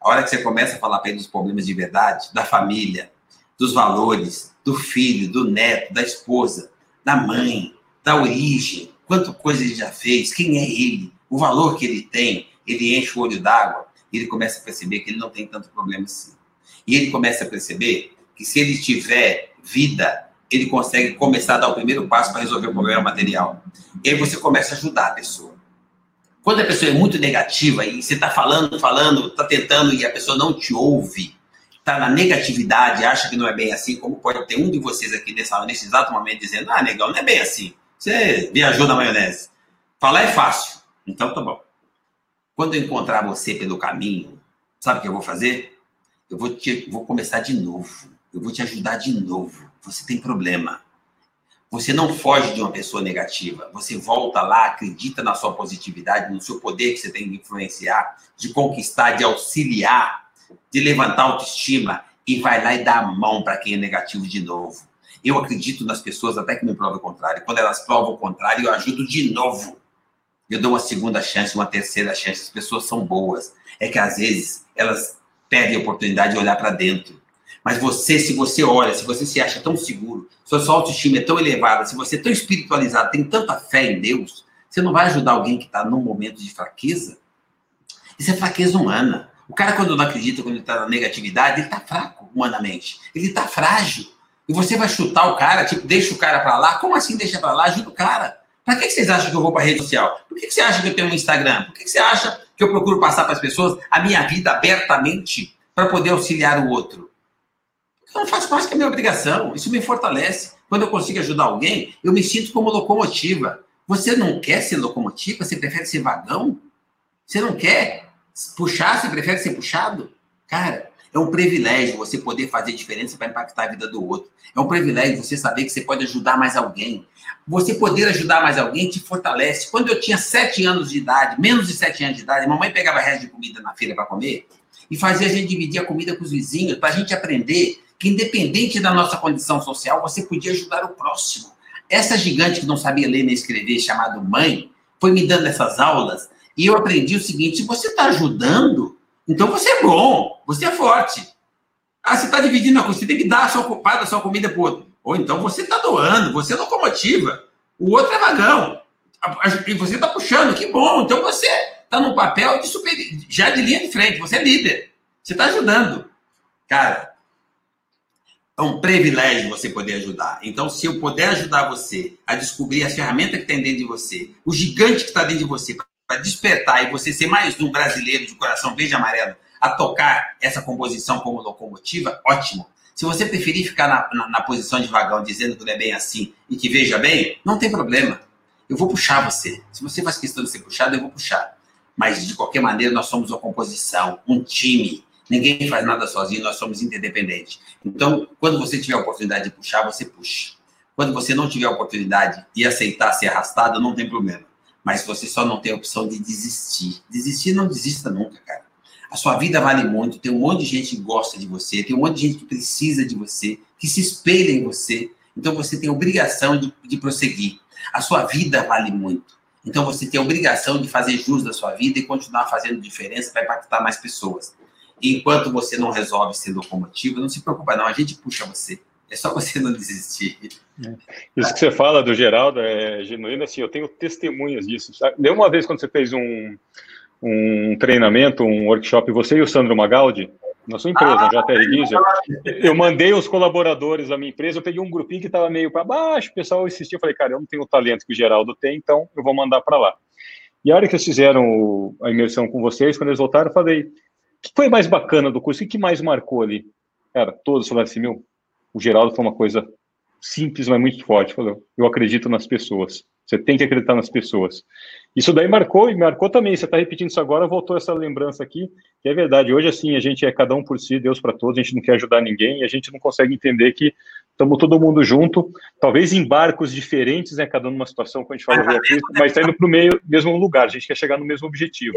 A hora que você começa a falar para ele dos problemas de verdade, da família, dos valores, do filho, do neto, da esposa, da mãe, da origem, quanta coisa ele já fez, quem é ele, o valor que ele tem, ele enche o olho d'água e ele começa a perceber que ele não tem tanto problema assim. E ele começa a perceber que se ele tiver vida, ele consegue começar a dar o primeiro passo para resolver o problema material. E aí você começa a ajudar a pessoa. Quando a pessoa é muito negativa e você está falando, falando, está tentando e a pessoa não te ouve, está na negatividade, acha que não é bem assim, como pode ter um de vocês aqui nessa, nesse exato momento dizendo, ah, negão, não é bem assim. Você viajou na maionese. Falar é fácil. Então tá bom. Quando eu encontrar você pelo caminho, sabe o que eu vou fazer? Eu vou, te, vou começar de novo. Eu vou te ajudar de novo. Você tem problema. Você não foge de uma pessoa negativa. Você volta lá, acredita na sua positividade, no seu poder que você tem de influenciar, de conquistar, de auxiliar de levantar a autoestima e vai lá e dá a mão para quem é negativo de novo. Eu acredito nas pessoas até que me provam o contrário. Quando elas provam o contrário, eu ajudo de novo. Eu dou uma segunda chance, uma terceira chance. As pessoas são boas. É que às vezes elas perdem a oportunidade de olhar para dentro. Mas você, se você olha, se você se acha tão seguro, sua autoestima é tão elevada, se você é tão espiritualizado, tem tanta fé em Deus, você não vai ajudar alguém que está num momento de fraqueza? Isso é fraqueza humana. O cara, quando não acredita, quando está na negatividade, ele está fraco humanamente. Ele está frágil. E você vai chutar o cara, tipo, deixa o cara para lá. Como assim deixa para lá? Ajuda o cara. Para que vocês acham que eu vou para rede social? Por que você acha que eu tenho um Instagram? Por que você acha que eu procuro passar para as pessoas a minha vida abertamente para poder auxiliar o outro? Porque eu não faço mais que a minha obrigação. Isso me fortalece. Quando eu consigo ajudar alguém, eu me sinto como locomotiva. Você não quer ser locomotiva? Você prefere ser vagão? Você não quer puxar? Você prefere ser puxado? Cara, é um privilégio você poder fazer diferença para impactar a vida do outro. É um privilégio você saber que você pode ajudar mais alguém. Você poder ajudar mais alguém te fortalece. Quando eu tinha sete anos de idade, menos de sete anos de idade, mamãe pegava resto de comida na feira para comer e fazia a gente dividir a comida com os vizinhos para a gente aprender que, independente da nossa condição social, você podia ajudar o próximo. Essa gigante que não sabia ler nem escrever, chamada mãe, foi me dando essas aulas e eu aprendi o seguinte: se você está ajudando, então você é bom, você é forte. Ah, você está dividindo a comida, você tem que dar a sua, parte da sua comida para o outro. Ou então você está doando, você é locomotiva, o outro é vagão. E você está puxando, que bom. Então você está num papel de super, já de linha de frente, você é líder. Você está ajudando. Cara, é um privilégio você poder ajudar. Então, se eu puder ajudar você a descobrir as ferramentas que tem dentro de você, o gigante que está dentro de você, para despertar e você ser mais um brasileiro de coração verde e amarelo a tocar essa composição como locomotiva, ótimo. Se você preferir ficar na, na, na posição de vagão dizendo que não é bem assim e que veja bem, não tem problema. Eu vou puxar você. Se você faz questão de ser puxado, eu vou puxar. Mas, de qualquer maneira, nós somos uma composição, um time. Ninguém faz nada sozinho, nós somos interdependentes. Então, quando você tiver a oportunidade de puxar, você puxa. Quando você não tiver a oportunidade e aceitar ser arrastado, não tem problema. Mas você só não tem a opção de desistir. Desistir não desista nunca, cara. A sua vida vale muito, tem um monte de gente que gosta de você, tem um monte de gente que precisa de você, que se espelha em você. Então você tem obrigação de, de prosseguir. A sua vida vale muito. Então você tem a obrigação de fazer jus da sua vida e continuar fazendo diferença para impactar mais pessoas. Enquanto você não resolve ser locomotivo, não se preocupa não, a gente puxa você. É só você não desistir. É. Isso que você fala do Geraldo é genuíno, assim, eu tenho testemunhas disso. Deu uma vez quando você fez um, um treinamento, um workshop, você e o Sandro Magaldi, na sua empresa, ah, JR Diesel, eu mandei os colaboradores da minha empresa, eu peguei um grupinho que estava meio para baixo, o pessoal insistiu, eu falei, cara, eu não tenho o talento que o Geraldo tem, então eu vou mandar para lá. E a hora que eles fizeram a imersão com vocês, quando eles voltaram, eu falei, que foi mais bacana do curso? O que mais marcou ali? Cara, todos falaram assim, meu, o Geraldo foi uma coisa simples, mas muito forte. Falou, eu acredito nas pessoas. Você tem que acreditar nas pessoas. Isso daí marcou, e marcou também. Você está repetindo isso agora, voltou essa lembrança aqui, que é verdade. Hoje, assim, a gente é cada um por si, Deus para todos, a gente não quer ajudar ninguém, e a gente não consegue entender que estamos todo mundo junto, talvez em barcos diferentes, né, cada um numa situação, como a gente falou aqui, mas está indo para o mesmo lugar, a gente quer chegar no mesmo objetivo.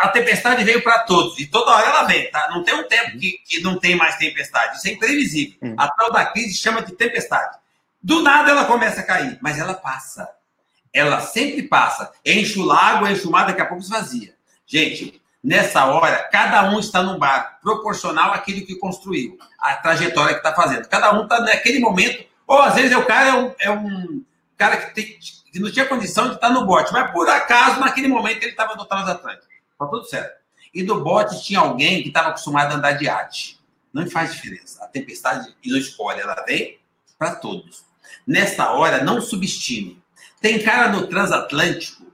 a tempestade veio para todos, e toda hora ela vem, tá? Não tem um tempo que, que não tem mais tempestade, isso é imprevisível. Hum. A tal da crise chama de tempestade. Do nada ela começa a cair, mas ela passa. Ela sempre passa. Enche o lago, enche o mar, daqui a pouco esvazia. Gente, nessa hora, cada um está num barco, proporcional àquilo que construiu, a trajetória que está fazendo. Cada um está naquele momento, ou às vezes é o cara é um, é um cara que, tem, que, não tinha condição de estar no bote, mas por acaso, naquele momento, ele estava no transatlântico. Está tudo certo. E do bote tinha alguém que estava acostumado a andar de arte. Não faz diferença. A tempestade não escolhe, ela vem para todos. Nesta hora, não subestime. Tem cara no transatlântico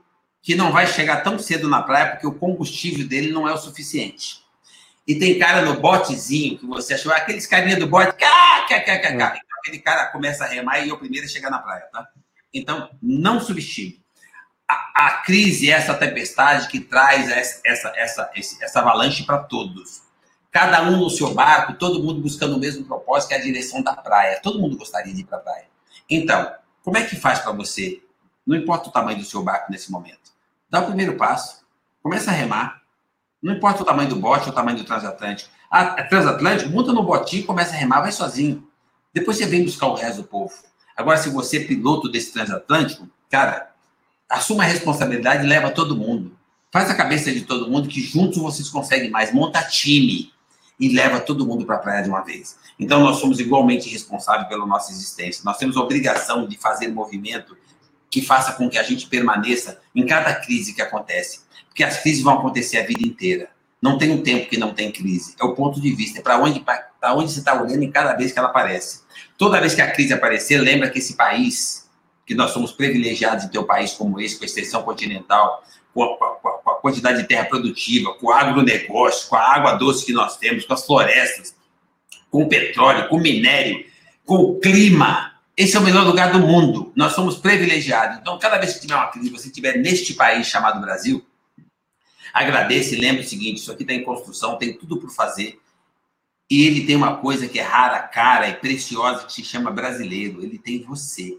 que não vai chegar tão cedo na praia porque o combustível dele não é o suficiente. E tem cara no botezinho que você achou, aqueles carinha do bote, cá, cá, cá, cá, cá. Então, aquele cara começa a remar e é o primeiro a chegar na praia, tá? Então, não subestime. A, a crise é essa tempestade que traz essa, essa, essa, essa avalanche para todos. Cada um no seu barco, todo mundo buscando o mesmo propósito, que é a direção da praia. Todo mundo gostaria de ir para a praia. Então, como é que faz para você? Não importa o tamanho do seu barco nesse momento. Dá o primeiro passo. Começa a remar. Não importa o tamanho do bote ou o tamanho do transatlântico. Ah, é transatlântico, monta no botinho, começa a remar, vai sozinho. Depois você vem buscar o resto do povo. Agora, se você é piloto desse transatlântico, cara, assuma a responsabilidade e leva todo mundo. Faz a cabeça de todo mundo que juntos vocês conseguem mais. Monta time. e leva todo mundo para a praia de uma vez. Então, nós somos igualmente responsáveis pela nossa existência. Nós temos a obrigação de fazer movimento que faça com que a gente permaneça em cada crise que acontece. Porque as crises vão acontecer a vida inteira. Não tem um tempo que não tem crise. É o ponto de vista. É para onde, onde você está olhando em cada vez que ela aparece. Toda vez que a crise aparecer, lembra que esse país, que nós somos privilegiados em ter um país como esse, com a extensão continental, com a, com, a, com a, quantidade de terra produtiva, com o agronegócio, com a água doce que nós temos, com as florestas, com o petróleo, com o minério, com o clima. Esse é o melhor lugar do mundo. Nós somos privilegiados. Então, cada vez que tiver uma crise, você estiver neste país chamado Brasil, agradeça e lembre o seguinte: isso aqui está em construção, tem tudo por fazer. E ele tem uma coisa que é rara, cara e preciosa que se chama brasileiro. Ele tem você.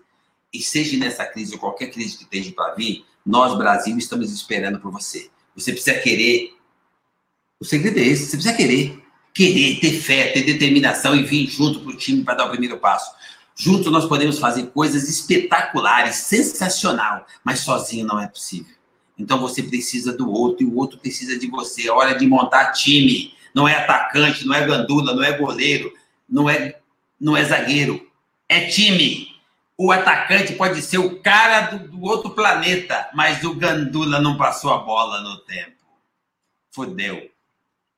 E seja nessa crise ou qualquer crise que esteja para vir, nós, Brasil, estamos esperando por você. Você precisa querer. O segredo é esse: você precisa querer. Querer, ter fé, ter determinação e vir junto para o time para dar o primeiro passo. Juntos nós podemos fazer coisas espetaculares, sensacional, mas sozinho não é possível. Então você precisa do outro e o outro precisa de você. É hora de montar time. Não é atacante, não é gandula, não é goleiro, não é, não é zagueiro. É time. O atacante pode ser o cara do, do outro planeta, mas o gandula não passou a bola no tempo. Fodeu.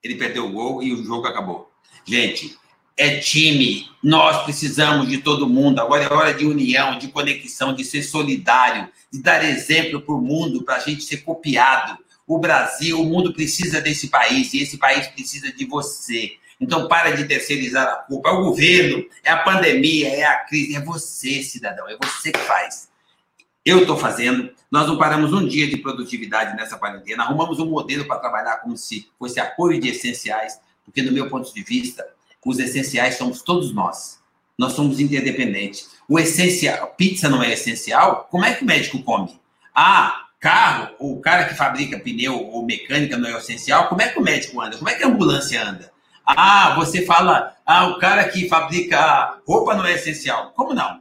Ele perdeu o gol e o jogo acabou. Gente, é time. Nós precisamos de todo mundo. Agora é hora de união, de conexão, de ser solidário, de dar exemplo para o mundo, para a gente ser copiado. O Brasil, o mundo precisa desse país e esse país precisa de você. Então, para de terceirizar a culpa. É o governo, é a pandemia, é a crise. É você, cidadão. É você que faz. Eu estou fazendo. Nós não paramos um dia de produtividade nessa quarentena. Arrumamos um modelo para trabalhar como se fosse apoio de essenciais, porque, no meu ponto de vista, os essenciais somos todos nós. Nós somos interdependentes. O essencial, pizza não é essencial? Como é que o médico come? Ah, carro, o cara que fabrica pneu ou mecânica não é essencial? Como é que o médico anda? Como é que a ambulância anda? Ah, você fala, ah, o cara que fabrica roupa não é essencial. Como não?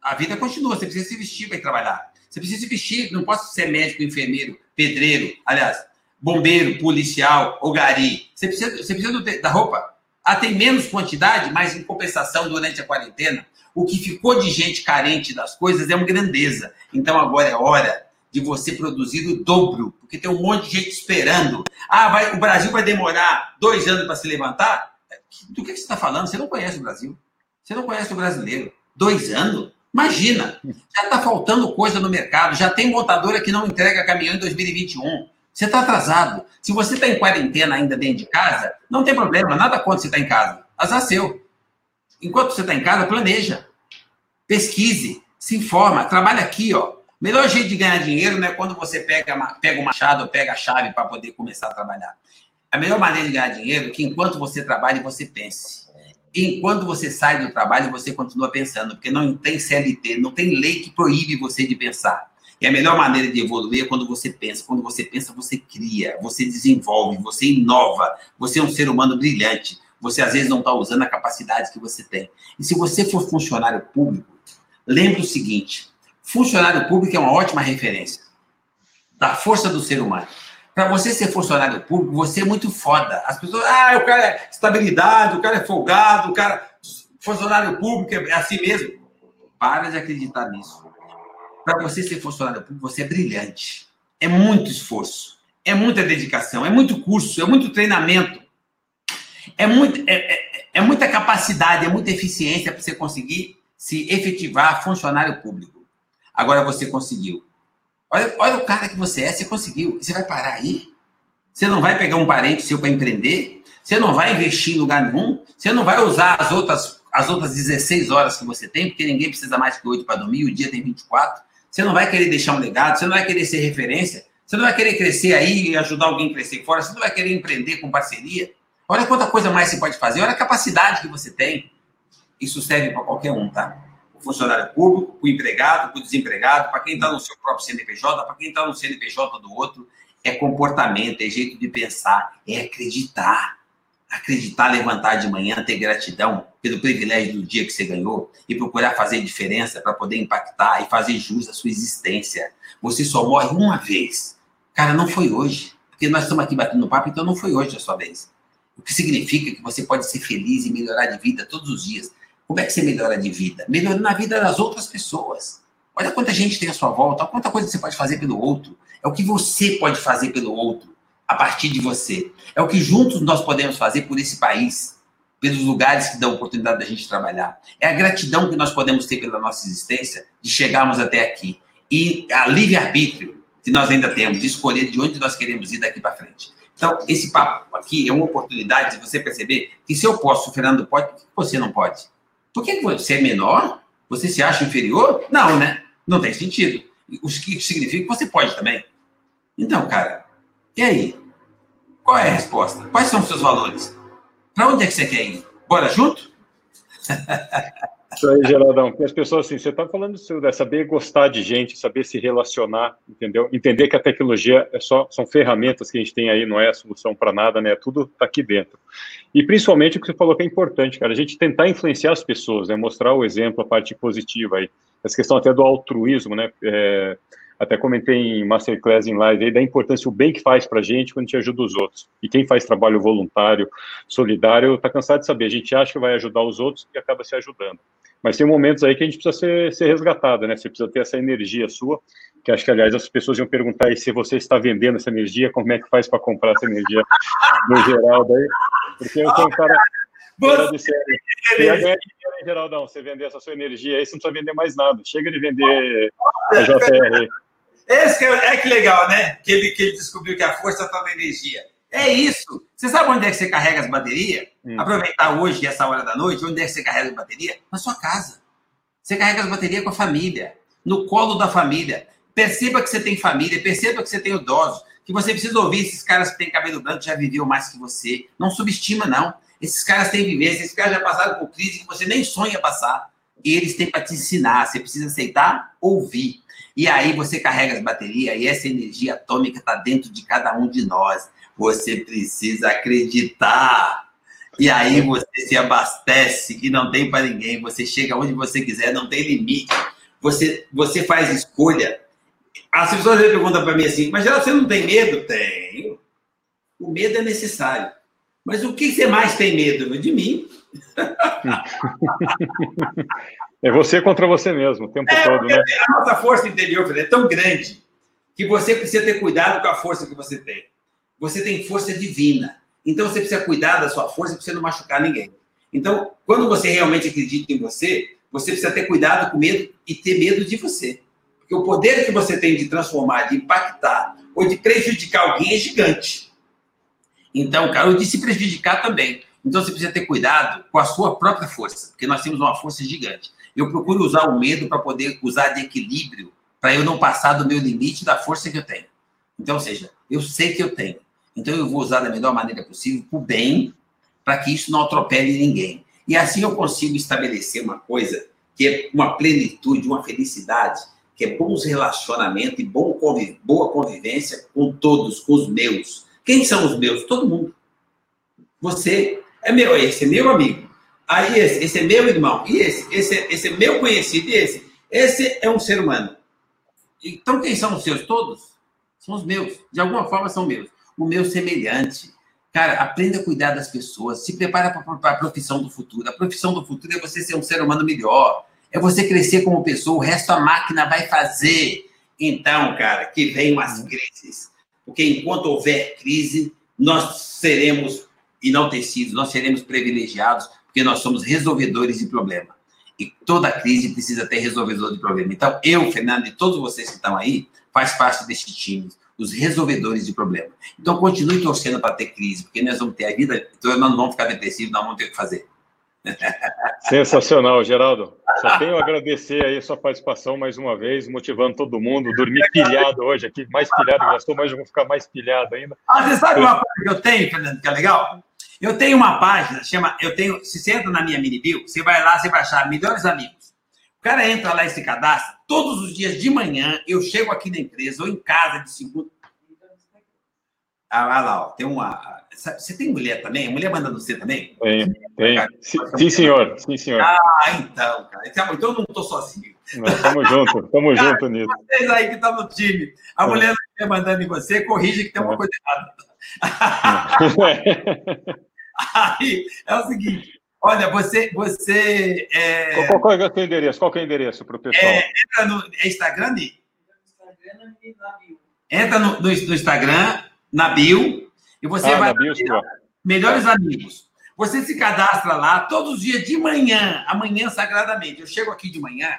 A vida continua, você precisa se vestir para ir trabalhar. Você precisa se vestir, não posso ser médico, enfermeiro, pedreiro, aliás, bombeiro, policial ou gari. Você precisa, você precisa da roupa. Tem menos quantidade, mas em compensação, durante a quarentena, o que ficou de gente carente das coisas é uma grandeza. Então agora é hora de você produzir o dobro, porque tem um monte de gente esperando. Ah, vai, o Brasil vai demorar dois anos para se levantar? Do que você está falando? Você não conhece o Brasil. Você não conhece o brasileiro. Dois anos? Imagina, já está faltando coisa no mercado, já tem montadora que não entrega caminhão em 2021. Você está atrasado. Se você está em quarentena ainda dentro de casa, não tem problema, nada contra você estar tá em casa. Azar seu. Enquanto você está em casa, planeja. Pesquise, se informa, trabalha aqui, ó. Melhor jeito de ganhar dinheiro não é quando você pega, pega o machado ou pega a chave para poder começar a trabalhar. A melhor maneira de ganhar dinheiro é que enquanto você trabalha, você pense. Enquanto você sai do trabalho, você continua pensando, porque não tem CLT, não tem lei que proíbe você de pensar. E a melhor maneira de evoluir é quando você pensa. Quando você pensa, você cria, você desenvolve, você inova. Você é um ser humano brilhante. Você às vezes não está usando a capacidade que você tem. E se você for funcionário público, lembre o seguinte: funcionário público é uma ótima referência da força do ser humano. Para você ser funcionário público, você é muito foda. As pessoas, ah, o cara é estabilidade, o cara é folgado, o cara. Funcionário público é assim mesmo. Para de acreditar nisso. Para você ser funcionário público, você é brilhante. É muito esforço, é muita dedicação, é muito curso, é muito treinamento, é, muito, é, é, é muita capacidade, é muita eficiência para você conseguir se efetivar funcionário público. Agora você conseguiu. Olha, olha o cara que você é, você conseguiu. Você vai parar aí? Você não vai pegar um parente seu para empreender? Você não vai investir em lugar nenhum? Você não vai usar as outras, as outras 16 horas que você tem, porque ninguém precisa mais que 8 para dormir, o dia tem 24. Você não vai querer deixar um legado, você não vai querer ser referência, você não vai querer crescer aí e ajudar alguém a crescer fora, você não vai querer empreender com parceria. Olha quanta coisa mais você pode fazer, olha a capacidade que você tem. Isso serve para qualquer um, tá? O funcionário público, o empregado, o desempregado, para quem está no seu próprio CNPJ, para quem está no CNPJ do outro. É comportamento, é jeito de pensar, é acreditar acreditar, levantar de manhã, ter gratidão pelo privilégio do dia que você ganhou e procurar fazer diferença para poder impactar e fazer jus à sua existência. Você só morre uma vez. Cara, não foi hoje. Porque nós estamos aqui batendo papo, então não foi hoje a sua vez. O que significa que você pode ser feliz e melhorar de vida todos os dias. Como é que você melhora de vida? Melhorando a vida das outras pessoas. Olha quanta gente tem à sua volta, olha quanta coisa você pode fazer pelo outro. É o que você pode fazer pelo outro, a partir de você. É o que juntos nós podemos fazer por esse país, pelos lugares que dão oportunidade da gente trabalhar. É a gratidão que nós podemos ter pela nossa existência de chegarmos até aqui. E a livre-arbítrio que nós ainda temos de escolher de onde nós queremos ir daqui para frente. Então, esse papo aqui é uma oportunidade de você perceber que se eu posso, o Fernando pode, por que você não pode? Por que você é menor? Você se acha inferior? Não, né? Não tem sentido. O que significa que você pode também. Então, cara, e aí? Qual é a resposta? Quais são os seus valores? Para onde é que você quer ir? Bora junto? Isso aí, Geraldão. Porque as pessoas, assim, você está falando isso, né? saber gostar de gente, saber se relacionar, entendeu? Entender que a tecnologia é só, são ferramentas que a gente tem aí, não é a solução para nada, né? Tudo está aqui dentro. E principalmente o que você falou que é importante, cara, a gente tentar influenciar as pessoas, né? Mostrar o exemplo, a parte positiva aí. Essa questão até do altruísmo, né? É, até comentei em Masterclass em live aí da importância o bem que faz para a gente quando a gente ajuda os outros. E quem faz trabalho voluntário, solidário, está cansado de saber. A gente acha que vai ajudar os outros e acaba se ajudando. Mas tem momentos aí que a gente precisa ser, ser resgatado, né? Você precisa ter essa energia sua, que acho que, aliás, as pessoas iam perguntar aí se você está vendendo essa energia, como é que faz para comprar essa energia no Geraldo aí. Porque eu sou um cara. Você, dinheiro, Geraldão, você vender essa sua energia aí, você não precisa vender mais nada. Chega de vender a JR. Esse que é, é, que legal, né? Que ele, que ele descobriu que a força está na energia. É isso. Você sabe onde é que você carrega as baterias? Hum. Aproveitar hoje, essa hora da noite, onde é que você carrega as baterias? Na sua casa. Você carrega as baterias com a família, no colo da família. Perceba que você tem família, perceba que você tem idosos, que você precisa ouvir esses caras que têm cabelo branco já viveu mais que você. Não subestima, não. Esses caras têm vivência, esses caras já passaram por crise que você nem sonha passar. E eles têm para te ensinar. Você precisa aceitar, ouvir. E aí você carrega as baterias e essa energia atômica está dentro de cada um de nós. Você precisa acreditar. E aí você se abastece e não tem para ninguém. Você chega onde você quiser, não tem limite. Você, você faz escolha. As pessoas perguntam para mim assim, mas você não tem medo? Tenho. O medo é necessário. Mas o que você mais tem medo? De mim. É você contra você mesmo, o tempo é, todo, né? A nossa força interior é tão grande que você precisa ter cuidado com a força que você tem. Você tem força divina. Então você precisa cuidar da sua força para você não machucar ninguém. Então, quando você realmente acredita em você, você precisa ter cuidado com medo e ter medo de você. Porque o poder que você tem de transformar, de impactar ou de prejudicar alguém é gigante. Então, cara, ou de se prejudicar também. Então você precisa ter cuidado com a sua própria força, porque nós temos uma força gigante. Eu procuro usar o medo para poder usar de equilíbrio, para eu não passar do meu limite da força que eu tenho. Então, ou seja, eu sei que eu tenho. Então eu vou usar da melhor maneira possível para o bem, para que isso não atropele ninguém. E assim eu consigo estabelecer uma coisa que é uma plenitude, uma felicidade, que é bons relacionamentos e bom conviv boa convivência com todos, com os meus. Quem são os meus? Todo mundo. Você é meu, esse é meu amigo. Aí esse, esse é meu irmão. E esse, esse, esse é meu conhecido. E esse, esse é um ser humano. Então quem são os seus todos? São os meus. De alguma forma são meus. O meu semelhante. Cara, aprenda a cuidar das pessoas. Se prepara para a profissão do futuro. A profissão do futuro é você ser um ser humano melhor. É você crescer como pessoa. O resto a máquina vai fazer. Então, cara, que venham as crises. Porque enquanto houver crise, nós seremos enaltecidos, nós seremos privilegiados, porque nós somos resolvedores de problema. E toda crise precisa ter resolvedor de problema. Então, eu, Fernando, e todos vocês que estão aí, faz parte desse time, os resolvedores de problema. Então, continue torcendo para ter crise, porque nós vamos ter a vida, então nós não vamos ficar depressivos, nós vamos ter o que fazer. Sensacional, Geraldo. Só tenho a agradecer aí a sua participação mais uma vez, motivando todo mundo. Dormi pilhado hoje aqui, mais pilhado já estou, mas eu vou ficar mais pilhado ainda. Ah, você sabe uma coisa que eu tenho, Fernando, que é legal? Eu tenho uma página, chama, eu tenho, se você entra na minha mini bio, você vai lá, você vai achar melhores amigos. O cara entra lá e se cadastra, todos os dias de manhã, eu chego aqui na empresa ou em casa de segunda. Ah, lá, ó, tem uma. Você tem mulher também? mulher manda no você também? Tem, tem. Sim, sim, senhor. Sim, senhor. Ah, então, cara. Então, eu não estou sozinho. Estamos juntos, estamos juntos nisso. Vocês aí que estão no time, a é. mulher mandando em você, corrige que tem uma coisa errada. Aí é o seguinte: olha, você. você é... qual, qual, é o teu endereço? Qual é o endereço para o pessoal? É, entra no é Instagram, Ni? Entra no, no, no, Instagram, na bio, e você ah, vai. Bio, melhores amigos. Você se cadastra lá todos os dias de manhã, amanhã sagradamente. Eu chego aqui de manhã,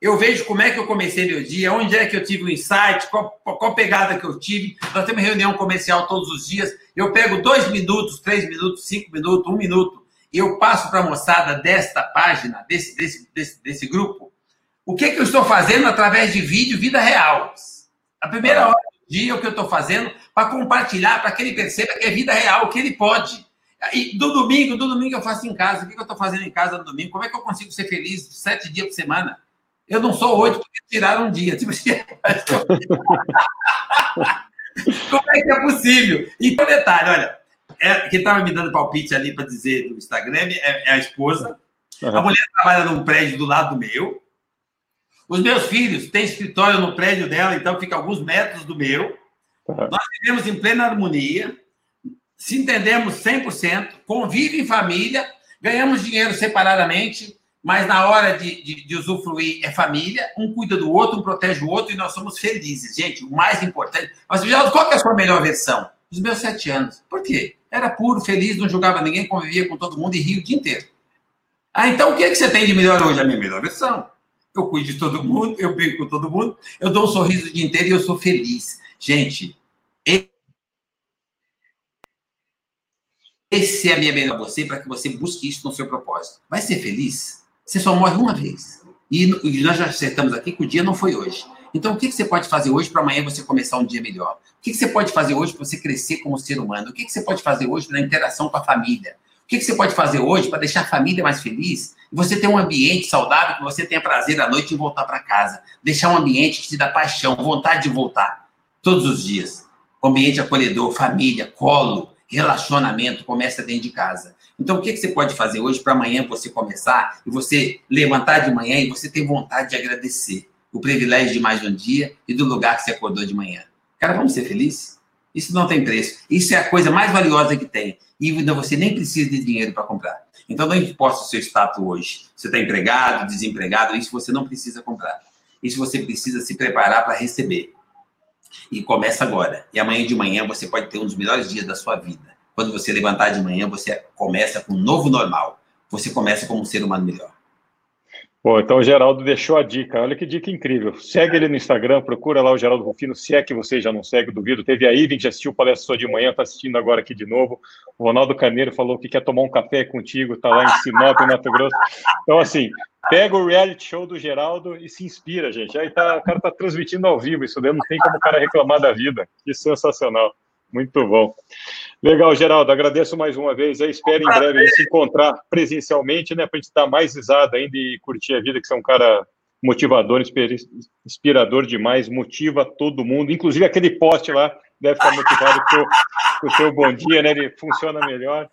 eu vejo como é que eu comecei meu dia, onde é que eu tive o um insight, qual, qual pegada que eu tive. Nós temos reunião comercial todos os dias. Eu pego dois minutos, três minutos, cinco minutos, um minuto, e eu passo para a moçada desta página, desse, desse, desse, desse grupo, o que, que eu estou fazendo através de vídeo, vida real. A primeira hora do dia, o que eu estou fazendo para compartilhar, para que ele perceba que é vida real, que ele pode. E do domingo, do domingo eu faço em casa. O que eu estou fazendo em casa no domingo? Como é que eu consigo ser feliz sete dias por semana? Eu não sou oito porque tiraram um dia. Tipo, como é que é possível? E um detalhe, olha, é, quem estava me dando palpite ali para dizer no Instagram é, é a esposa. Uhum. A mulher trabalha num prédio do lado do meu. Os meus filhos têm escritório no prédio dela, então fica alguns metros do meu. Uhum. Nós vivemos em plena harmonia, se entendemos 100%, convive em família, ganhamos dinheiro separadamente, mas na hora de, de, de, usufruir é família, um cuida do outro, um protege o outro e nós somos felizes. Gente, o mais importante. Mas, Geraldo, qual é a sua melhor versão? Dos meus sete anos. Por quê? Era puro, feliz, não julgava ninguém, convivia com todo mundo e ria o dia inteiro. Ah, então o que, é que você tem de melhor hoje? A minha melhor versão. Eu cuido de todo mundo, eu brinco com todo mundo, eu dou um sorriso o dia inteiro e eu sou feliz. Gente, esse é a minha melhor você para que você busque isso no seu propósito. Vai ser feliz? Você só morre uma vez. E, nós já acertamos aqui que o dia não foi hoje. Então, o que, você pode fazer hoje para amanhã você começar um dia melhor? O que, você pode fazer hoje para você crescer como ser humano? O que, você pode fazer hoje na interação com a família? O que, você pode fazer hoje para deixar a família mais feliz? E você ter um ambiente saudável, que você tenha prazer à noite em voltar para casa. Deixar um ambiente que te dá paixão, vontade de voltar. Todos os dias. ambiente acolhedor, família, colo, relacionamento, começa dentro de casa. Então, o que, que você pode fazer hoje para amanhã você começar e você levantar de manhã e você ter vontade de agradecer o privilégio de mais um dia e do lugar que você acordou de manhã? Cara, vamos ser felizes? Isso não tem preço. Isso é a coisa mais valiosa que tem. E você nem precisa de dinheiro para comprar. Então, não importa o seu status hoje. Você está empregado, desempregado, isso você não precisa comprar. Isso você precisa se preparar para receber. E começa agora. E amanhã de manhã você pode ter um dos melhores dias da sua vida. Quando você levantar de manhã, você começa com um novo normal. Você começa como um ser humano melhor. Bom, então o Geraldo deixou a dica. Olha que dica incrível. Segue ele no Instagram, procura lá o Geraldo Rufino, se é que você já não segue, duvido. Teve a que já assistiu o palestra de manhã, está assistindo agora aqui de novo. O Ronaldo Carneiro falou que quer tomar um café contigo, está lá em Sinop, Mato Grosso. Então, assim, pega o reality show do Geraldo e se inspira, gente. Aí tá, o cara está transmitindo ao vivo, isso daí não tem como o cara reclamar da vida. Que sensacional. Muito bom. Legal, Geraldo, agradeço mais uma vez. Eu espero em breve se encontrar presencialmente, né, para a gente estar mais risado ainda e curtir a vida, que você é um cara motivador, inspirador demais, motiva todo mundo, inclusive aquele poste lá deve estar motivado com o seu bom dia, né? Ele funciona melhor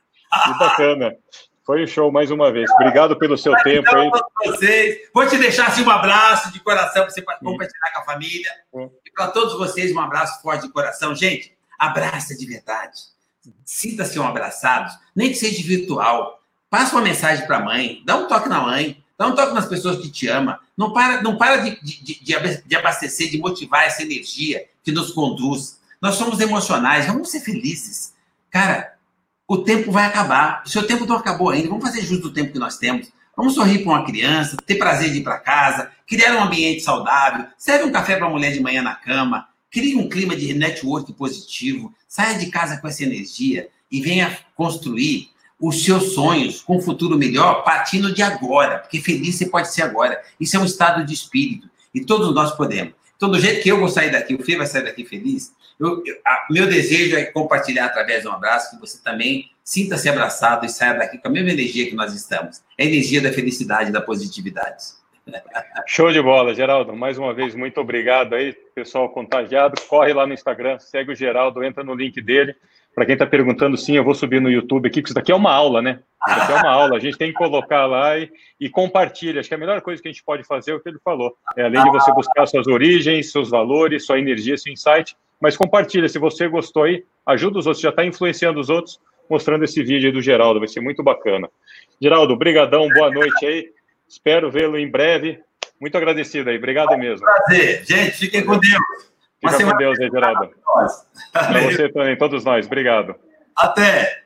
e bacana. Foi um show mais uma vez. Obrigado pelo seu tempo aí. Vocês. Vou te deixar assim, um abraço de coração para você compartilhar com a família. E para todos vocês, um abraço forte de coração. Gente, abraça de verdade. Sinta-se um abraçado, nem que seja virtual. Passa uma mensagem para a mãe, dá um toque na mãe, dá um toque nas pessoas que te amam. Não para, não para de, de, de, de abastecer, de motivar essa energia que nos conduz. Nós somos emocionais, vamos ser felizes. Cara, o tempo vai acabar. O seu tempo não acabou ainda. Vamos fazer justo o tempo que nós temos. Vamos sorrir para uma criança, ter prazer de ir para casa, criar um ambiente saudável, serve um café para a mulher de manhã na cama, Crie um clima de network positivo, saia de casa com essa energia e venha construir os seus sonhos com um futuro melhor partindo de agora, porque feliz você pode ser agora. Isso é um estado de espírito e todos nós podemos. Então, do jeito que eu vou sair daqui, o Fê vai sair daqui feliz, eu, eu, a, meu desejo é compartilhar através de um abraço que você também sinta-se abraçado e saia daqui com a mesma energia que nós estamos. É a energia da felicidade, da positividade. Show de bola, Geraldo. Mais uma vez, muito obrigado aí, pessoal contagiado. Corre lá no Instagram, segue o Geraldo, entra no link dele. Para quem está perguntando, sim, eu vou subir no YouTube aqui, porque isso daqui é uma aula, né? Isso daqui é uma aula. A gente tem que colocar lá e, e compartilha. Acho que a melhor coisa que a gente pode fazer é o que ele falou. É além de você buscar suas origens, seus valores, sua energia, seu insight, mas compartilha. Se você gostou aí, ajuda os outros, já está influenciando os outros mostrando esse vídeo aí do Geraldo, vai ser muito bacana. Geraldo, brigadão, boa noite aí. Espero vê-lo em breve. Muito agradecido aí, obrigado mesmo. Prazer. Gente, fiquem com Deus. Fica com Deus aí, Geraldo. Para você também, todos nós. Obrigado. Até.